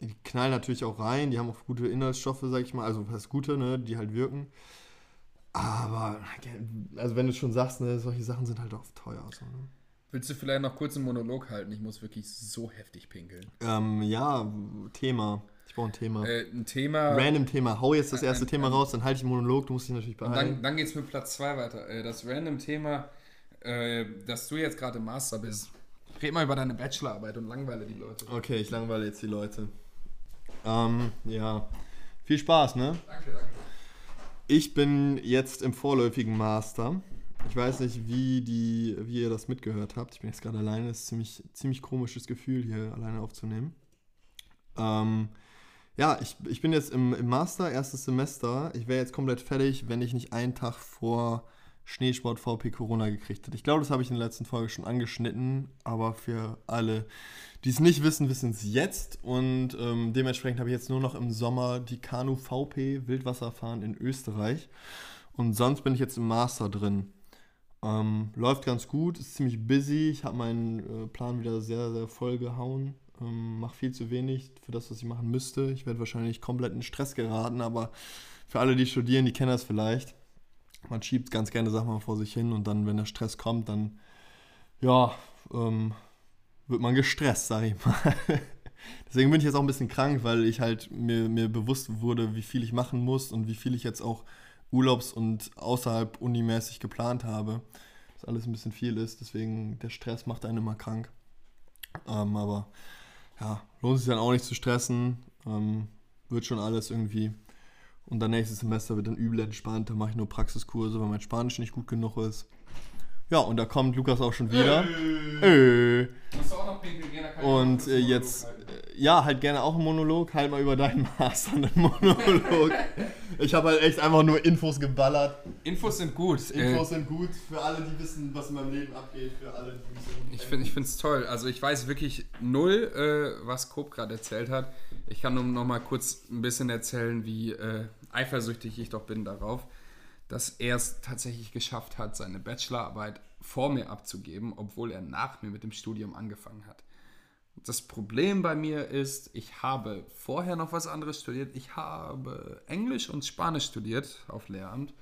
Die knallen natürlich auch rein, die haben auch gute Inhaltsstoffe, sag ich mal, also was heißt gute, ne, die halt wirken. Aber, also wenn du schon sagst, ne, solche Sachen sind halt auch teuer. So, ne? Willst du vielleicht noch kurz einen Monolog halten? Ich muss wirklich so heftig pinkeln. ähm, ja, Thema. Ich brauche ein Thema. Äh, ein Thema. Random Thema. Hau jetzt das ein- erste ein- Thema raus, dann halte ich einen Monolog, du musst dich natürlich beeilen. dann, dann geht es mit Platz 2 weiter. Äh, Das random Thema, äh, dass du jetzt gerade im Master bist. Red mal über deine Bachelorarbeit und langweile die Leute. Okay, ich langweile jetzt die Leute. Ähm, ja. Viel Spaß, ne? Danke, danke. Ich bin jetzt im vorläufigen Master. Ich weiß nicht, wie, die, wie ihr das mitgehört habt. Ich bin jetzt gerade alleine. Das ist ein ziemlich, ziemlich komisches Gefühl, hier alleine aufzunehmen. Ähm, ja, ich, ich bin jetzt im, im Master, erstes Semester. Ich wäre jetzt komplett fertig, wenn ich nicht einen Tag vor Schneesport VP Corona gekriegt hätte. Ich glaube, das habe ich in der letzten Folge schon angeschnitten, aber für alle, die es nicht wissen, wissen es jetzt. Und ähm, dementsprechend habe ich jetzt nur noch im Sommer die Kanu VP Wildwasserfahren in Österreich. Und sonst bin ich jetzt im Master drin. Ähm, läuft ganz gut, ist ziemlich busy. Ich habe meinen äh, Plan wieder sehr, sehr voll gehauen. Ähm, mache viel zu wenig für das, was ich machen müsste. Ich werde wahrscheinlich komplett in Stress geraten, aber für alle, die studieren, die kennen das vielleicht. Man schiebt ganz gerne Sachen mal vor sich hin und dann, wenn der Stress kommt, dann ja, ähm, wird man gestresst, sag ich mal. Deswegen bin ich jetzt auch ein bisschen krank, weil ich halt mir, mir bewusst wurde, wie viel ich machen muss und wie viel ich jetzt auch urlaubs- und außerhalb unimäßig geplant habe. Dass alles ein bisschen viel ist, deswegen der Stress macht einen immer krank. Ähm, aber ja, lohnt sich dann auch nicht zu stressen. Ähm, wird schon alles irgendwie. Und dann nächstes Semester wird dann übel entspannt. Da mache ich nur Praxiskurse, weil mein Spanisch nicht gut genug ist. Ja, und da kommt Lukas auch schon wieder. Äh. Auch Und äh, jetzt, halten. äh, ja, halt gerne auch einen Monolog. Halt mal über deinen Master einen Monolog. Ich habe halt echt einfach nur Infos geballert. Infos sind gut. Infos sind gut für alle, die wissen, was in meinem Leben abgeht. Für alle, die Ich finde es toll. Also ich weiß wirklich null, äh, was Coop gerade erzählt hat. Ich kann nur noch mal kurz ein bisschen erzählen, wie äh, eifersüchtig ich doch bin darauf, dass er es tatsächlich geschafft hat, seine Bachelorarbeit vor mir abzugeben, obwohl er nach mir mit dem Studium angefangen hat. Das Problem bei mir ist, ich habe vorher noch was anderes studiert. Ich habe Englisch und Spanisch studiert auf Lehramt.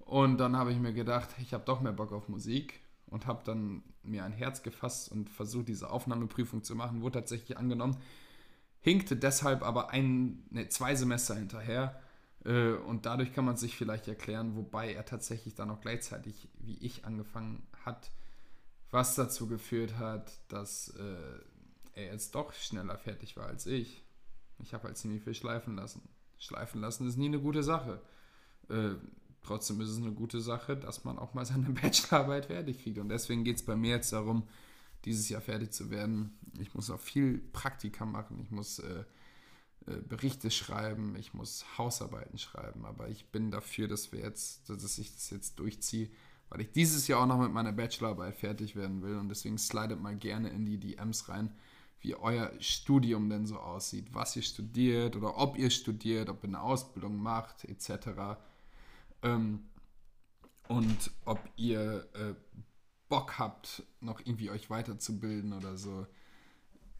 Und dann habe ich mir gedacht, ich habe doch mehr Bock auf Musik und habe dann mir ein Herz gefasst und versucht, diese Aufnahmeprüfung zu machen. Wurde tatsächlich angenommen. Hinkte deshalb aber ein, ne, zwei Semester hinterher. Äh, und dadurch kann man sich vielleicht erklären, wobei er tatsächlich dann auch gleichzeitig wie ich angefangen hat, was dazu geführt hat, dass äh, er jetzt doch schneller fertig war als ich. Ich habe halt ziemlich viel schleifen lassen. Schleifen lassen ist nie eine gute Sache. Äh, trotzdem ist es eine gute Sache, dass man auch mal seine Bachelorarbeit fertig kriegt. Und deswegen geht es bei mir jetzt darum, dieses Jahr fertig zu werden. Ich muss auch viel Praktika machen. Ich muss äh, äh, Berichte schreiben. Ich muss Hausarbeiten schreiben. Aber ich bin dafür, dass wir jetzt, dass ich das jetzt durchziehe, weil ich dieses Jahr auch noch mit meiner Bachelorarbeit fertig werden will. Und deswegen slidet mal gerne in die DMs rein, wie euer Studium denn so aussieht, was ihr studiert oder ob ihr studiert, ob ihr eine Ausbildung macht, etc. Ähm, und ob ihr äh, Bock habt, noch irgendwie euch weiterzubilden oder so.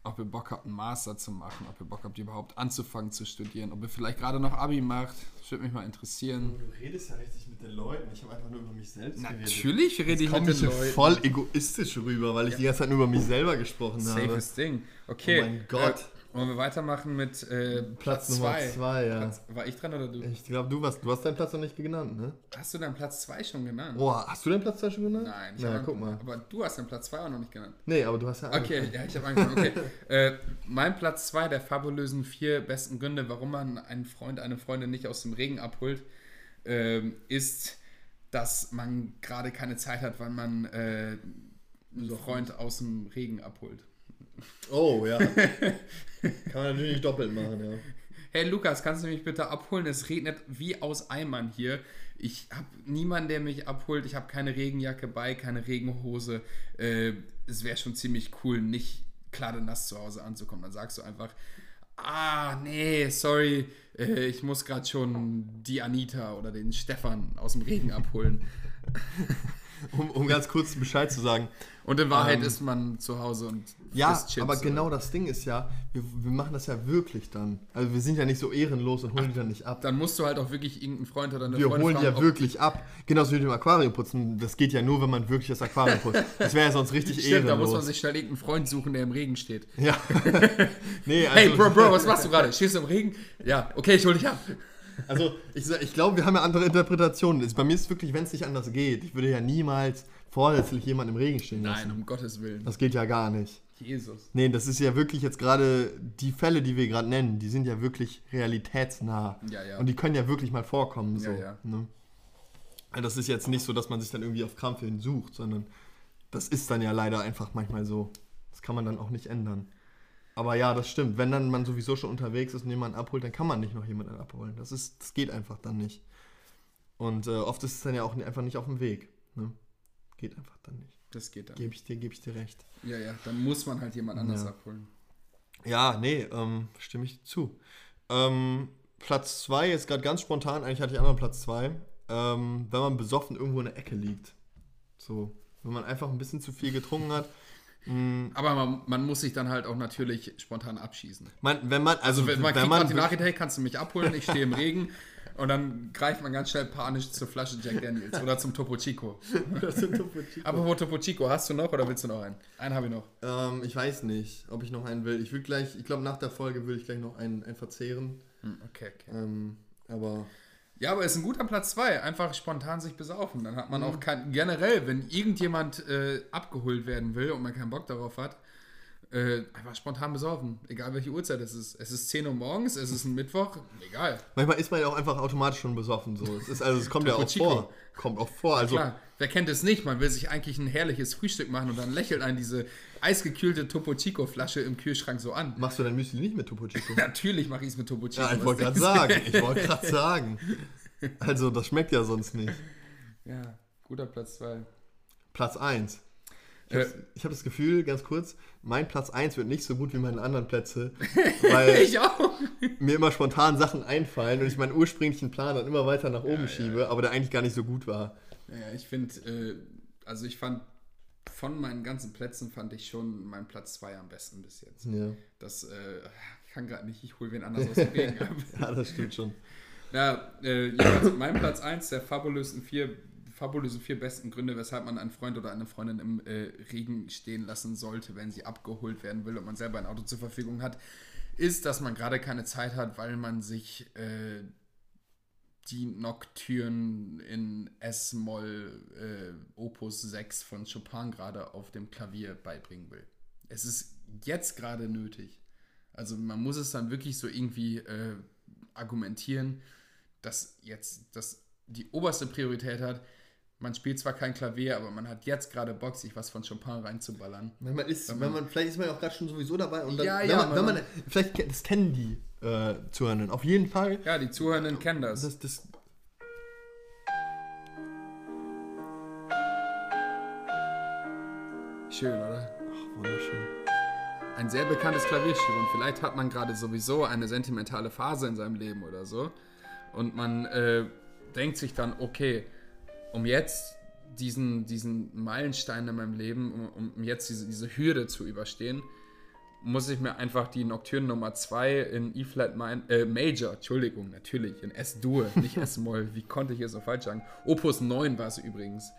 Ob ihr Bock habt, einen Master zu machen, ob ihr Bock habt, überhaupt anzufangen zu studieren, ob ihr vielleicht gerade noch Abi macht. Das würde mich mal interessieren. Du redest ja richtig mit den Leuten. Ich habe einfach nur über mich selbst Natürlich rede ich mit den Leuten. voll egoistisch rüber, weil ich die ganze Zeit nur über mich selber gesprochen habe. Safes Ding. Okay. Oh mein Gott. Äh, wollen wir weitermachen mit äh, Platz Platz Nummer 2? zwei, ja. Platz, war ich dran oder du? Ich glaube, du, warst- du hast deinen Platz noch nicht genannt, ne? Hast du deinen Platz 2 schon genannt? Boah, hast du deinen Platz da schon genannt? Nein, ich Na, hab guck mal. Aber du hast deinen Platz 2 auch noch nicht genannt. Nee, aber du hast ja Okay, angefangen. ja, ich habe angefangen. Okay. äh, mein Platz 2 der fabulösen vier besten Gründe, warum man einen Freund, eine Freundin nicht aus dem Regen abholt, ähm, ist, dass man gerade keine Zeit hat, weil man äh, einen Freund aus dem Regen abholt. Oh, ja. Kann man natürlich doppelt machen, ja. Hey Lukas, kannst du mich bitte abholen? Es regnet wie aus Eimern hier. Ich habe niemanden, der mich abholt. Ich habe keine Regenjacke bei, keine Regenhose. Äh, es wäre schon ziemlich cool, nicht nass zu Hause anzukommen. Dann sagst du einfach, ah, nee, sorry, äh, ich muss gerade schon die Anita oder den Stefan aus dem Regen abholen. um, um ganz kurz Bescheid zu sagen. Und in Wahrheit Ähm, ist man zu Hause und Ja, Chips aber oder- genau das Ding ist ja, wir, wir machen das ja wirklich dann. Also wir sind ja nicht so ehrenlos und holen die dann nicht ab. Dann musst du halt auch wirklich irgendeinen Freund oder eine Wir Freundin holen fragen, ja wirklich ab. Genauso wie mit dem Aquarium putzen. Das geht ja nur, wenn man wirklich das Aquarium putzt. Das wäre ja sonst richtig Stimmt, da muss man ehrenlos. sich schnell irgendeinen Freund suchen, der im Regen steht. Ja. nee, also, Hey, Bro, Bro, was machst du gerade? Stehst du im Regen? Ja, okay, ich hol dich ab. Also ich, ich glaube, wir haben ja andere Interpretationen. Bei mir ist es wirklich, wenn es nicht anders geht. Ich würde ja niemals vorsätzlich jemanden im Regen stehen lassen. Nein, um Gottes Willen. Das geht ja gar nicht. Jesus. Nee, das ist ja wirklich jetzt gerade, die Fälle, die wir gerade nennen, die sind ja wirklich realitätsnah. Ja, ja. Und die können ja wirklich mal vorkommen. So, Ja, ja. Ne? Also Das ist jetzt nicht so, dass man sich dann irgendwie auf Krampf hin sucht, sondern das ist dann ja leider einfach manchmal so. Das kann man dann auch nicht ändern. Aber ja, das stimmt. Wenn dann man sowieso schon unterwegs ist und jemanden abholt, dann kann man nicht noch jemanden abholen. Das, ist, das geht einfach dann nicht. Und äh, oft ist es dann ja auch einfach nicht auf dem Weg. Ne? Geht einfach dann nicht. Das geht dann. Gebe ich dir, gebe ich dir recht. Ja, ja, dann muss man halt jemand anders Ja. abholen. Ja, nee, ähm, stimme ich zu. Ähm, Platz 2, jetzt gerade ganz spontan, eigentlich hatte ich anderen Platz 2, ähm, wenn man besoffen irgendwo in der Ecke liegt. So, wenn man einfach ein bisschen zu viel getrunken hat. Mh, Aber man, man muss sich dann halt auch natürlich spontan abschießen. man, wenn man, also, Wenn man wenn kriegt man, gerade die Nachricht, hey, kannst du mich abholen? Ich stehe im Regen. Und dann greift man ganz schnell panisch zur Flasche Jack Daniels oder zum Topo Chico. Apropos Topo Chico, hast du noch oder willst du noch einen? Einen habe ich noch. ähm, ich weiß nicht, ob ich noch einen will. Ich will gleich, ich glaube nach der Folge will ich gleich noch einen, einen verzehren. Hm, okay, okay. Ähm, aber Ja, aber ist ein guter Platz 2. Einfach spontan sich besaufen. Dann hat man auch kein. Generell, wenn irgendjemand äh, abgeholt werden will und man keinen Bock darauf hat, äh, einfach spontan besaufen. Egal welche Uhrzeit es ist. Es ist 10 Uhr morgens, es ist ein Mittwoch, egal. manchmal ist man ja auch einfach automatisch schon besoffen. So. Es ist, also es kommt ja auch Chico. vor. Kommt auch vor. Also, Klar, wer kennt es nicht? Man will sich eigentlich ein herrliches Frühstück machen und dann lächelt einen diese eisgekühlte Topo Chico Flasche im Kühlschrank so an. machst du dein Müsli nicht mit Topo Chico? Natürlich mache ich es mit Topo Chico. Ja, ich wollte gerade sagen. Ich wollte gerade sagen. Also, das schmeckt ja sonst nicht. Ja, guter Platz 2. Platz 1. Ich Äh. habe hab das Gefühl, ganz kurz, mein Platz 1 wird nicht so gut wie meine anderen Plätze, weil Ich auch. mir immer spontan Sachen einfallen und ich meinen ursprünglichen Plan dann immer weiter nach oben Ja, schiebe, aber der eigentlich gar nicht so gut war. Ja, ich finde, äh, also ich fand von meinen ganzen Plätzen fand ich schon meinen Platz 2 am besten bis jetzt. Ja, Das äh, ich kann gerade nicht, ich hole wen anders aus dem Regen ab. ja das stimmt schon. Ja, äh, jedenfalls mein Platz 1 der fabulösen vier, fabulösen vier besten Gründe, weshalb man einen Freund oder eine Freundin im äh, Regen stehen lassen sollte, wenn sie abgeholt werden will und man selber ein Auto zur Verfügung hat, ist, dass man gerade keine Zeit hat, weil man sich äh, die Nocturne in S-Moll äh, Opus 6 von Chopin gerade auf dem Klavier beibringen will. Es ist jetzt gerade nötig. Also man muss es dann wirklich so irgendwie äh, argumentieren, dass jetzt das die oberste Priorität hat. Man spielt zwar kein Klavier, aber man hat jetzt gerade Bock, sich was von Chopin reinzuballern. Wenn man ist, Wenn wenn man- man, vielleicht ist man ja auch gerade schon sowieso dabei und dann, Ja, wenn ja, man, wenn man- vielleicht, das kennen die äh, Zuhörenden. Auf jeden Fall. Ja, die Zuhörenden kennen das. Das, das, Schön, oder? wunderschön. Ein sehr bekanntes Klavierstück und vielleicht hat man gerade sowieso eine sentimentale Phase in seinem Leben oder so und man äh, denkt sich dann, okay, um jetzt diesen, diesen Meilenstein in meinem Leben, um, um jetzt diese, diese Hürde zu überstehen, muss ich mir einfach die Nocturne Nummer 2 in E-Flat äh, Major, Entschuldigung, natürlich, in S-Dur, nicht S-Moll, wie konnte ich hier so falsch sagen? Opus 9 war es übrigens.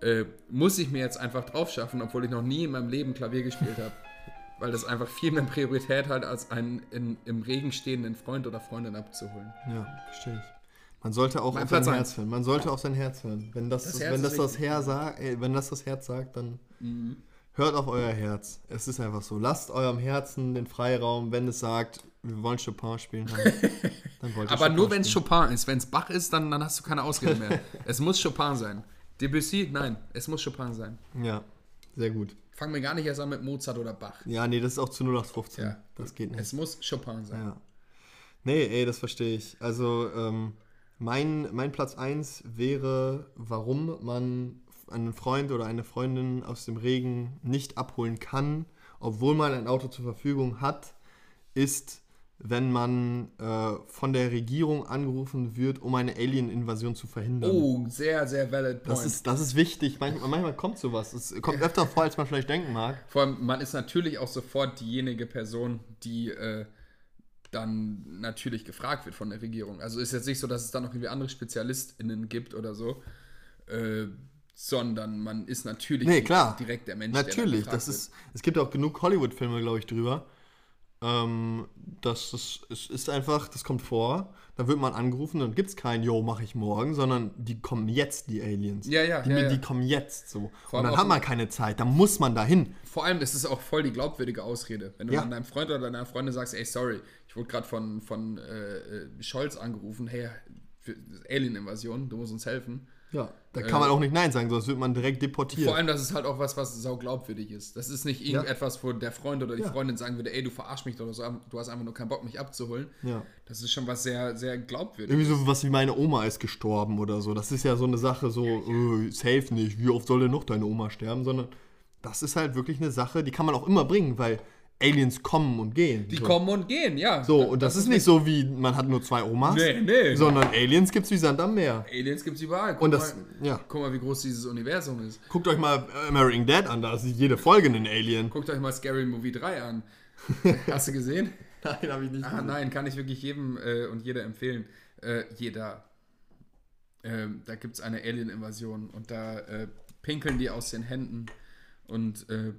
Äh, muss ich mir jetzt einfach drauf schaffen, obwohl ich noch nie in meinem Leben Klavier gespielt habe. Weil das einfach viel mehr Priorität hat, als einen in, im Regen stehenden Freund oder Freundin abzuholen. Ja, verstehe ich. Man sollte auch Mein auf Platz sein. Herz hören. Man sollte auf sein Herz hören. Wenn das, Das Herz wenn das, das. Herz sagt, äh, wenn das das Herz sagt, dann hört auf euer Herz. Es ist einfach so. Lasst eurem Herzen den Freiraum, wenn es sagt, wir wollen Chopin spielen. Dann, dann wollt ihr Aber nur wenn es. Chopin ist. Wenn es Bach ist, dann, dann hast du keine Ausrede mehr. es muss Chopin sein. Debussy? Nein, es muss Chopin sein. Ja, sehr gut. Fangen wir gar nicht erst an mit Mozart oder Bach. Ja, nee, das ist auch zu 0815. Ja. Das geht nicht. Es muss Chopin sein. Ja. Nee, ey, das verstehe ich. Also, ähm, mein, mein Platz 1 wäre, warum man einen Freund oder eine Freundin aus dem Regen nicht abholen kann, obwohl man ein Auto zur Verfügung hat, ist, wenn man äh, von der Regierung angerufen wird, um eine Alien-Invasion zu verhindern. Oh, sehr, sehr valid point. Das ist, das ist wichtig. Manchmal, manchmal kommt sowas. Es kommt öfter vor, als man vielleicht denken mag. Vor allem, man ist natürlich auch sofort diejenige Person, die äh, dann natürlich gefragt wird von der Regierung. Also ist jetzt nicht so, dass es da noch irgendwie andere SpezialistInnen gibt oder so, äh, sondern man ist natürlich Nee, direkt der Mensch, der Natürlich, dann das ist, es gibt auch genug Hollywood-Filme, glaube ich, drüber. Ähm, das, das ist einfach, das kommt vor, da wird man angerufen, dann gibt es kein Yo, mache ich morgen, sondern die kommen jetzt, die Aliens. Ja, ja, die, ja, ja. die kommen jetzt so. Und dann hat man keine Zeit, dann muss man dahin. Vor allem, das ist auch voll die glaubwürdige Ausrede. Wenn du Ja. an deinem Freund oder deiner Freundin sagst, ey, sorry, ich wurde gerade von, von äh, äh, Scholz angerufen, hey, für Alien-Invasion, du musst uns helfen. Ja, da kann man auch nicht Nein sagen, sonst wird man direkt deportiert. Äh, Vor allem, das ist halt auch was, was sau glaubwürdig ist. Das ist nicht irgendetwas, wo der Freund oder die Ja. Freundin sagen würde, ey, du verarsch mich doch oder so, du hast einfach nur keinen Bock, mich abzuholen. Ja. Das ist schon was sehr, sehr glaubwürdiges. Irgendwie so was wie meine Oma ist gestorben oder so. Das ist ja so eine Sache, so, äh, safe nicht, wie oft soll denn noch deine Oma sterben, sondern das ist halt wirklich eine Sache, die kann man auch immer bringen, weil Aliens kommen und gehen. Die so. kommen und gehen, ja. So, und das, ist nicht so wie, man hat nur zwei Omas, Nee, nee. sondern Aliens gibt's wie Sand am Meer. Aliens gibt's überall. Guck Und das, mal, ja. guck mal, wie groß dieses Universum ist. Guckt euch mal American Dad an, da ist jede Folge ein Alien. Guckt euch mal Scary Movie 3 an. Hast du gesehen? Nein, habe ich nicht Ah, nein, kann ich wirklich jedem äh, und jeder empfehlen. Äh, jeder. Ähm, da gibt es eine Alien-Invasion und da äh, pinkeln die aus den Händen und äh,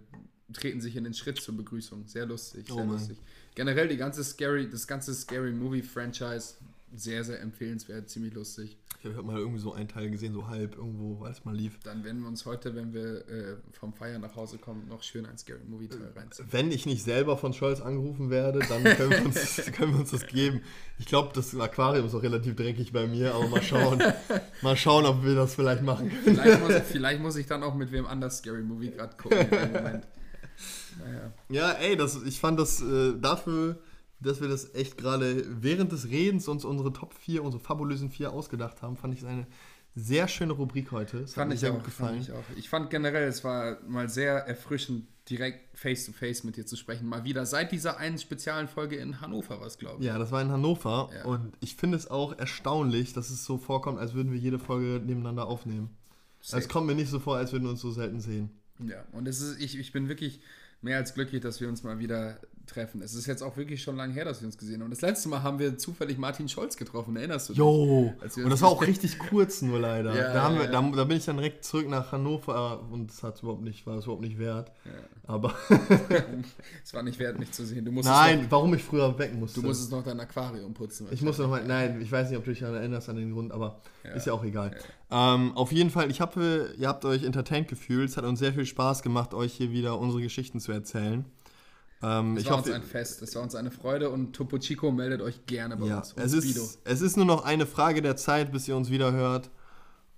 treten sich in den Schritt zur Begrüßung. Sehr lustig, sehr Oh lustig. Generell die ganze Scary, das ganze Scary Movie Franchise sehr, sehr empfehlenswert, ziemlich lustig. Ich habe mal irgendwie so einen Teil gesehen, so halb irgendwo, als mal lief. Dann werden wir uns heute, wenn wir äh, vom Feiern nach Hause kommen, noch schön ein Scary Movie Teil reinziehen. Wenn ich nicht selber von Scholz angerufen werde, dann können wir uns, können wir uns das geben. Ich glaube, das Aquarium ist auch relativ dreckig bei mir, aber mal schauen. mal schauen, ob wir das vielleicht machen können. Vielleicht muss, vielleicht muss ich dann auch mit wem anders Scary Movie gerade gucken im Moment. Naja. Ja, ey, das, ich fand das äh, dafür, dass wir das echt gerade während des Redens uns unsere Top 4, unsere fabulösen 4 ausgedacht haben, fand ich es eine sehr schöne Rubrik heute. Das hat Fand mir ich, sehr auch, gut gefallen. ich auch. Ich fand generell, es war mal sehr erfrischend, direkt face to face mit dir zu sprechen. Mal wieder seit dieser einen speziellen Folge in Hannover, was glaube ich. Ja, das war in Hannover Ja. und ich finde es auch erstaunlich, dass es so vorkommt, als würden wir jede Folge nebeneinander aufnehmen. Es kommt mir nicht so vor, als würden wir uns so selten sehen. Ja, und es ist, ich, ich bin wirklich mehr als glücklich, dass wir uns mal wieder treffen. Es ist jetzt auch wirklich schon lange her, dass wir uns gesehen haben. Das letzte Mal haben wir zufällig Martin Scholz getroffen, erinnerst du dich? Jo, und das war auch richtig kurz nur leider. Ja, da, haben ja, wir, da, da bin ich dann direkt zurück nach Hannover und es hat überhaupt nicht, war es überhaupt nicht wert. Aber Es war nicht wert, mich zu sehen. Nein, warum ich früher weg musste. noch, du musstest noch dein Aquarium putzen. ich musste nochmal, nein, ich weiß nicht, ob du dich daran erinnerst an den Grund, aber Ja. ist ja auch egal. Ähm, auf jeden Fall, ich hoffe, ihr habt euch entertained gefühlt. Es hat uns sehr viel Spaß gemacht, euch hier wieder unsere Geschichten zu erzählen. Ähm, Es ich war hoffe, uns ein Fest, es war uns eine Freude und Topo Chico meldet euch gerne bei Ja, uns. Es ist, es ist nur noch eine Frage der Zeit, bis ihr uns wieder hört.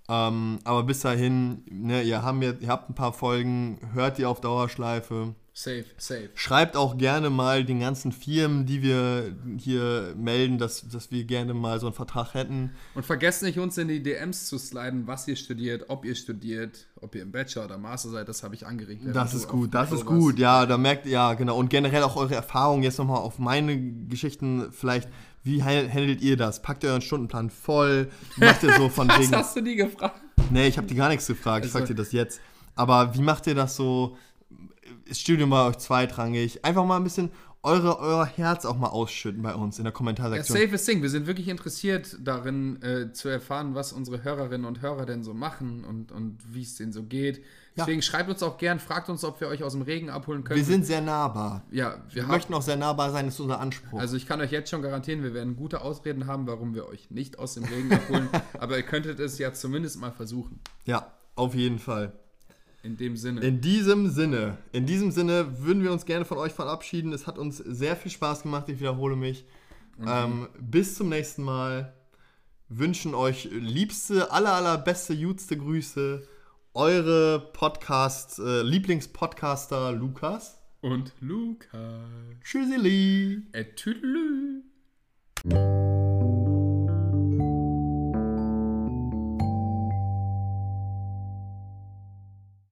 Ähm, aber bis dahin, ne, ihr, haben ihr habt ein paar Folgen, hört die auf Dauerschleife. Safe, safe. Schreibt auch gerne mal den ganzen Firmen, die wir hier melden, dass, dass wir gerne mal so einen Vertrag hätten. Und vergesst nicht, uns in die DMs zu sliden, was ihr studiert, ob ihr studiert, ob ihr im Bachelor oder Master seid, das habe ich angeregt. Das ist gut, das ist gut. Ja, da merkt ja, genau. Und generell auch eure Erfahrungen jetzt nochmal auf meine Geschichten vielleicht. Wie ha- handelt ihr das? Packt ihr euren Stundenplan voll? Macht ihr so von Was wegen. hast du die gefragt? Nee, ich habe dir gar nichts gefragt. Ich Also- frag dir das jetzt. Aber wie macht ihr das so? Ist Studium bei euch zweitrangig? Einfach mal ein bisschen eure, euer Herz auch mal ausschütten bei uns in der Ja, Kommentarsektion. safest Ding. Wir sind wirklich interessiert darin, äh, zu erfahren, was unsere Hörerinnen und Hörer denn so machen und, und wie es denen so geht. Deswegen schreibt uns auch gern, fragt uns, ob wir euch aus dem Regen abholen können. wir sind sehr nahbar. ja, wir Wir haben, möchten auch sehr nahbar sein, das ist unser Anspruch. Also ich kann euch jetzt schon garantieren, wir werden gute Ausreden haben, warum wir euch nicht aus dem Regen abholen. aber ihr könntet es ja zumindest mal versuchen. ja, auf jeden Fall. In dem Sinne. In diesem Sinne, in diesem Sinne würden wir uns gerne von euch verabschieden. Es hat uns sehr viel Spaß gemacht, ich wiederhole mich. Ähm, bis zum nächsten Mal. Wünschen euch liebste, aller, allerbeste, jutste Grüße. Eure Podcast, äh, Lieblingspodcaster Lukas. und Luca. Tschüssili. Et tüdelü.